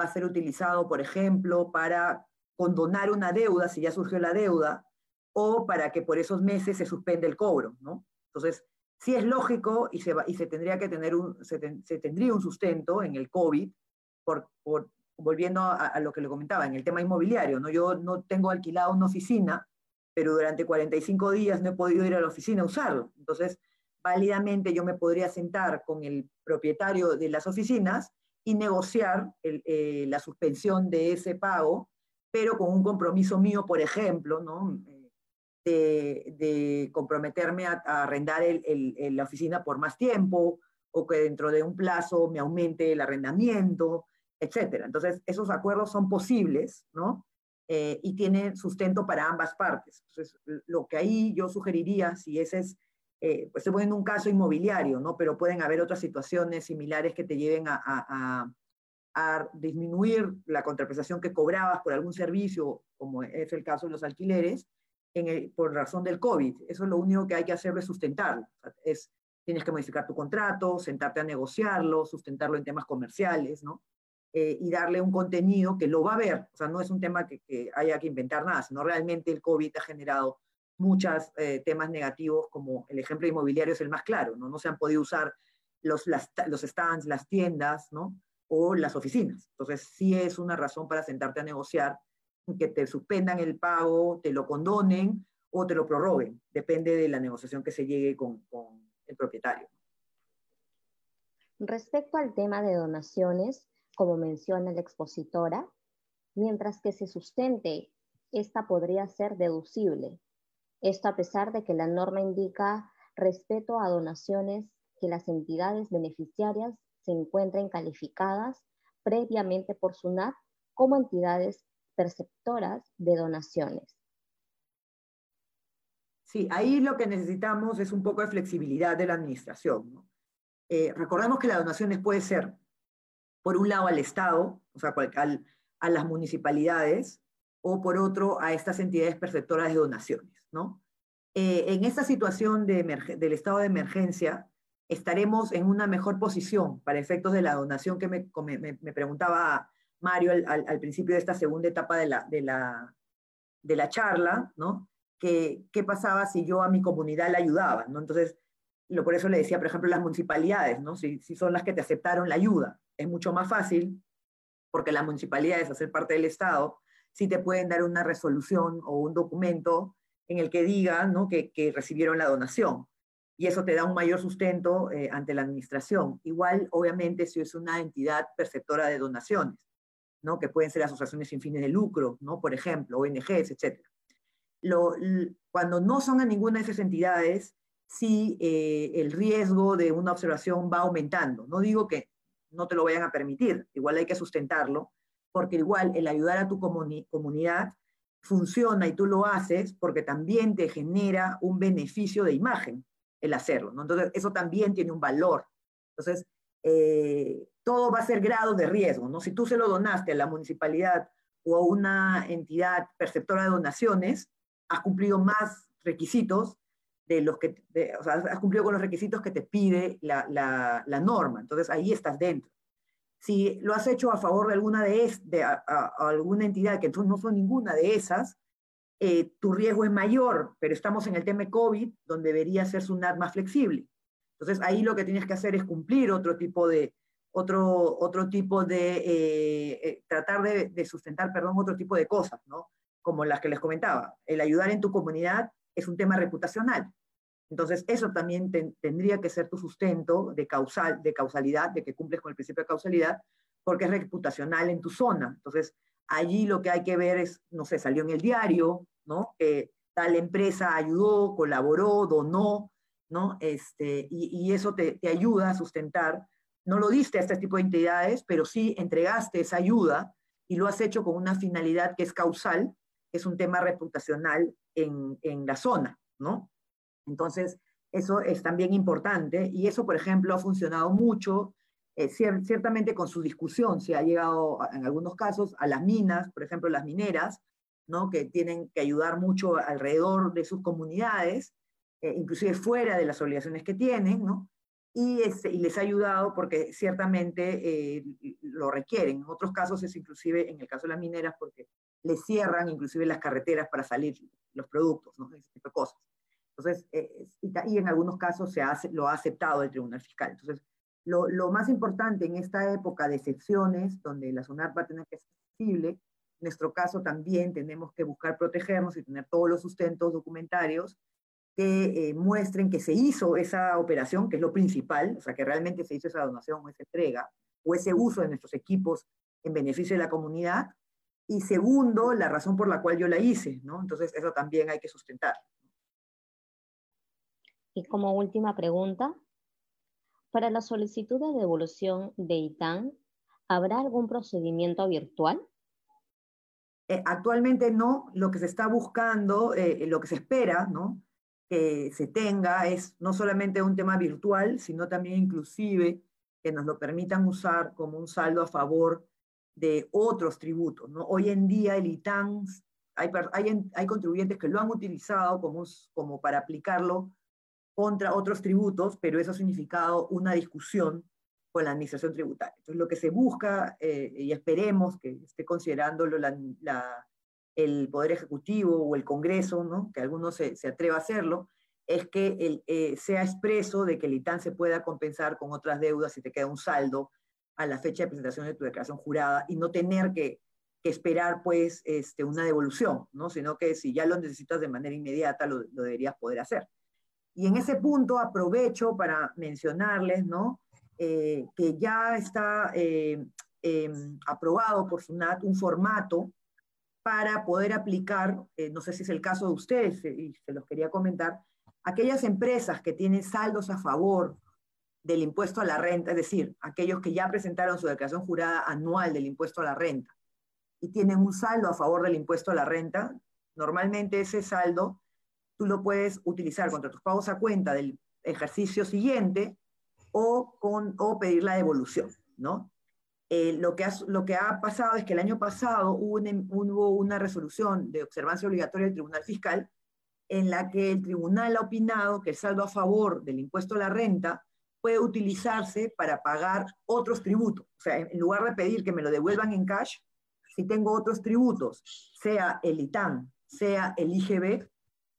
va a ser utilizado, por ejemplo, para condonar una deuda, si ya surgió la deuda, o para que por esos meses se suspende el cobro, ¿no? Entonces, sí es lógico y se, y se tendría que tener un, se, tendría un sustento en el COVID, por, por volviendo a, lo que le comentaba, en el tema inmobiliario, ¿no? Yo no tengo alquilado una oficina, pero durante 45 días no he podido ir a la oficina a usarlo. Entonces, válidamente yo me podría sentar con el propietario de las oficinas y negociar eh, la suspensión de ese pago, pero con un compromiso mío, por ejemplo, ¿no? de, comprometerme a, arrendar la oficina por más tiempo o que dentro de un plazo me aumente el arrendamiento, etcétera. Entonces, esos acuerdos son posibles, ¿no? Eh, y tienen sustento para ambas partes. Entonces, lo que ahí yo sugeriría, si ese es, eh, pues se pone en un caso inmobiliario, ¿no? Pero pueden haber otras situaciones similares que te lleven a, a, a disminuir la contraprestación que cobrabas por algún servicio, como es el caso de los alquileres, por razón del COVID. Eso es lo único que hay que hacer es sustentarlo. Es, tienes que modificar tu contrato, sentarte a negociarlo, sustentarlo en temas comerciales, ¿no? Eh, y darle un contenido que lo va a ver. O sea, no es un tema que, haya que inventar nada, sino realmente el COVID ha generado muchos eh, temas negativos, como el ejemplo inmobiliario es el más claro, ¿no? No se han podido usar los, los stands, las tiendas, ¿no? O las oficinas. Entonces, sí es una razón para sentarte a negociar que te suspendan el pago, te lo condonen o te lo prorroguen. Depende de la negociación que se llegue con, el propietario. Respecto al tema de donaciones, como menciona la expositora, mientras que se sustente, esta podría ser deducible. Esto a pesar de que la norma indica respeto a donaciones que las entidades beneficiarias se encuentren calificadas previamente por SUNAT como entidades perceptoras de donaciones. Sí, ahí lo que necesitamos es un poco de flexibilidad de la administración. Eh, recordemos que las donaciones puede ser, por un lado, al Estado, o sea, al, a las municipalidades o por otro a estas entidades perceptoras de donaciones, ¿no? Eh, en esta situación de del estado de emergencia, estaremos en una mejor posición para efectos de la donación que me, me, preguntaba Mario al, al, principio de esta segunda etapa de la, de la, de la charla, ¿no? Que, ¿Qué pasaba si yo a mi comunidad la ayudaba? ¿no? Entonces, lo, por eso le decía, por ejemplo, las municipalidades, ¿no? Si, si son las que te aceptaron la ayuda, es mucho más fácil porque las municipalidades, hacer parte del Estado, sí te pueden dar una resolución o un documento en el que digan ¿no? que, recibieron la donación. Y eso te da un mayor sustento eh, ante la administración. Igual, obviamente, si es una entidad perceptora de donaciones, ¿no? que pueden ser asociaciones sin fines de lucro, ¿no? por ejemplo, ONGs, etc. Cuando no son a ninguna de esas entidades, sí eh, el riesgo de una observación va aumentando. No digo que no te lo vayan a permitir, igual hay que sustentarlo, porque igual el ayudar a tu comunidad funciona y tú lo haces porque también te genera un beneficio de imagen el hacerlo. Entonces, eso también tiene un valor. Entonces, eh, todo va a ser grado de riesgo, ¿no? Si tú se lo donaste a la municipalidad o a una entidad perceptora de donaciones, has cumplido más requisitos de los que, o sea, has cumplido con los requisitos que te pide la, la, la norma. Entonces, ahí estás dentro. Si lo has hecho a favor de alguna de, es, de alguna entidad que no son ninguna de esas, eh, tu riesgo es mayor, pero estamos en el tema COVID, donde debería ser SUNAT más flexible. Entonces ahí lo que tienes que hacer es cumplir otro tipo de, otro, otro tipo de, eh, eh, tratar de, de, sustentar, perdón, otro tipo de cosas, ¿no? Como las que les comentaba. El ayudar en tu comunidad es un tema reputacional. Entonces, eso también tendría que ser tu sustento de, causal, de causalidad, de que cumples con el principio de causalidad, porque es reputacional en tu zona. Entonces, allí lo que hay que ver es, no sé, salió en el diario, ¿no? Que tal empresa ayudó, colaboró, donó, ¿no? Este, y, eso te, te, ayuda a sustentar. No lo diste a este tipo de entidades, pero sí entregaste esa ayuda y lo has hecho con una finalidad que es causal, es un tema reputacional en, en la zona, ¿no? Entonces, eso es también importante y eso, por ejemplo, ha funcionado mucho, eh, ciertamente con su discusión, se ha llegado en algunos casos a las minas, por ejemplo, las mineras, ¿no? que tienen que ayudar mucho alrededor de sus comunidades, eh, inclusive fuera de las obligaciones que tienen, ¿no? y, les ha ayudado porque ciertamente eh, lo requieren. En otros casos es inclusive, en el caso de las mineras, porque les cierran inclusive las carreteras para salir los productos, ¿no? ese tipo de cosas. Entonces, eh, y, en algunos casos se hace, lo ha aceptado el Tribunal Fiscal. Entonces, lo, lo, más importante en esta época de excepciones, donde la SUNAT va a tener que ser flexible, en nuestro caso también tenemos que buscar protegernos y tener todos los sustentos documentarios que eh, muestren que se hizo esa operación, que es lo principal, o sea, que realmente se hizo esa donación o esa entrega, o ese uso de nuestros equipos en beneficio de la comunidad. Y segundo, la razón por la cual yo la hice, ¿no? Entonces, eso también hay que sustentar. Y como última pregunta, para la solicitud de devolución de ITAN, ¿habrá algún procedimiento virtual? Eh, actualmente no, lo que se está buscando, eh, lo que se espera, ¿no? que se tenga es no solamente un tema virtual, sino también inclusive que nos lo permitan usar como un saldo a favor de otros tributos. ¿no? Hoy en día el ITAN, hay, hay, hay contribuyentes que lo han utilizado como, como para aplicarlo contra otros tributos, pero eso ha significado una discusión con la administración tributaria. Entonces, lo que se busca, eh, y esperemos que esté considerándolo la, el Poder Ejecutivo o el Congreso, ¿no? que algunos se, se atreva a hacerlo, es que el, eh, sea expreso de que el ITAN se pueda compensar con otras deudas si te queda un saldo a la fecha de presentación de tu declaración jurada y no tener que, que esperar pues este, una devolución, ¿no? sino que si ya lo necesitas de manera inmediata lo, lo deberías poder hacer. Y en ese punto aprovecho para mencionarles ¿no? Eh, que ya está eh, em, aprobado por SUNAT un formato para poder aplicar, eh, no sé si es el caso de ustedes, y se los quería comentar, aquellas empresas que tienen saldos a favor del impuesto a la renta, es decir, aquellos que ya presentaron su declaración jurada anual del impuesto a la renta y tienen un saldo a favor del impuesto a la renta, normalmente ese saldo tú lo puedes utilizar contra tus pagos a cuenta del ejercicio siguiente o, con, o pedir la devolución, ¿no? Eh, lo, que lo que ha pasado es que el año pasado hubo hubo una resolución de observancia obligatoria del Tribunal Fiscal en la que el tribunal ha opinado que el saldo a favor del impuesto a la renta puede utilizarse para pagar otros tributos. O sea, en lugar de pedir que me lo devuelvan en cash, si tengo otros tributos, sea el ITAN, sea el IGB,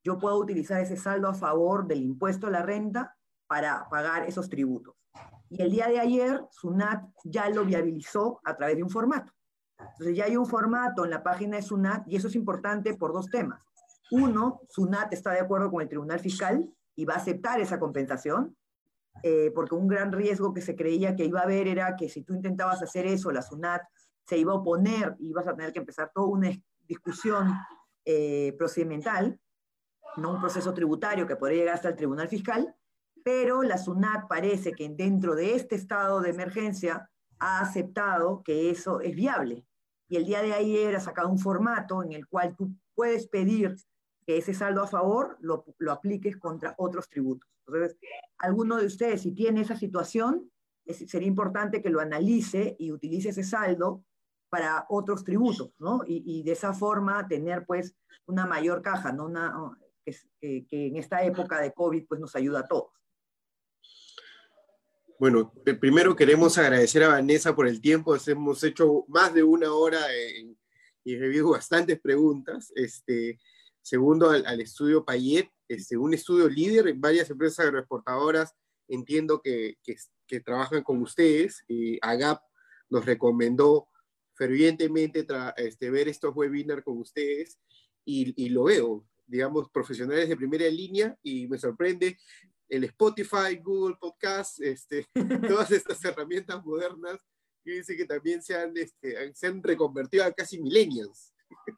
yo puedo utilizar ese saldo a favor del impuesto a la renta para pagar esos tributos. Y el día de ayer, SUNAT ya lo viabilizó a través de un formato. Entonces ya hay un formato en la página de SUNAT y eso es importante por dos temas. Uno, SUNAT está de acuerdo con el Tribunal Fiscal y va a aceptar esa compensación, eh, porque un gran riesgo que se creía que iba a haber era que si tú intentabas hacer eso, la SUNAT se iba a oponer y ibas a tener que empezar toda una discusión eh, procedimental, no un proceso tributario que podría llegar hasta el Tribunal Fiscal, pero la SUNAT parece que dentro de este estado de emergencia ha aceptado que eso es viable. Y el día de ayer ha sacado un formato en el cual tú puedes pedir que ese saldo a favor lo, lo apliques contra otros tributos. Entonces, alguno de ustedes, si tiene esa situación, sería importante que lo analice y utilice ese saldo para otros tributos, ¿no? Y, y de esa forma tener, pues, una mayor caja, ¿no? Una, que, que, en esta época de COVID, pues, nos ayuda a todos. Bueno, primero queremos agradecer a Vanessa por el tiempo. Hemos hecho más de una hora en, y he bastantes preguntas. Este, Segundo, al, estudio Payet, este, un estudio líder en varias empresas agroexportadoras, entiendo que, que, trabajan con ustedes. Y AGAP nos recomendó fervientemente este, ver estos webinars con ustedes y, y, lo veo, digamos, profesionales de primera línea y me sorprende el Spotify, Google Podcast, este, todas estas herramientas modernas que dice que también se han, este, se han reconvertido a casi millennials.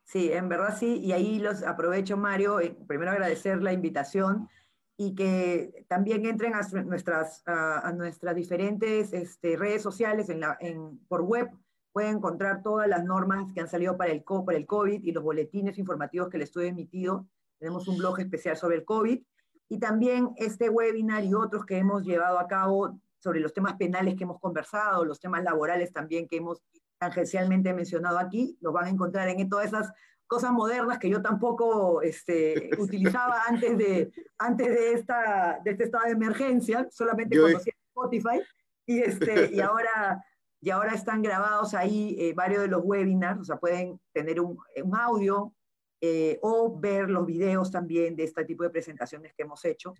Sí, en verdad sí, y ahí los aprovecho, Mario, eh, primero agradecer la invitación y que también entren a nuestras, a, nuestras diferentes este, redes sociales en la, en, por web. Pueden encontrar todas las normas que han salido para el, para el COVID y los boletines informativos que les estoy emitido. Tenemos un blog especial sobre el COVID y también este webinar y otros que hemos llevado a cabo sobre los temas penales que hemos conversado, los temas laborales también que hemos tangencialmente mencionado aquí, lo van a encontrar en todas esas cosas modernas que yo tampoco este, utilizaba antes, de, antes de, esta, de este estado de emergencia, solamente conocía Spotify, y, este, y, ahora, y ahora están grabados ahí eh, varios de los webinars, o sea, pueden tener un, un audio eh, o ver los videos también de este tipo de presentaciones que hemos hecho,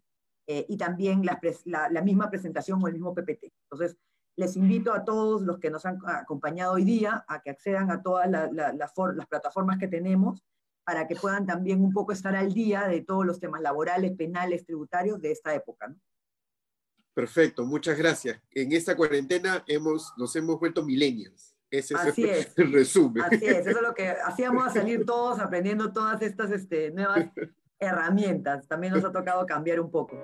eh, y también la, la, la misma presentación o el mismo PPT. Entonces, les invito a todos los que nos han acompañado hoy día a que accedan a todas las plataformas que tenemos para que puedan también un poco estar al día de todos los temas laborales, penales, tributarios de esta época. Perfecto, muchas gracias. En esta cuarentena hemos, nos hemos vuelto millennials. Ese es, el, resumen. Así es, eso es lo que hacíamos a salir todos aprendiendo todas estas este, nuevas herramientas. También nos ha tocado cambiar un poco.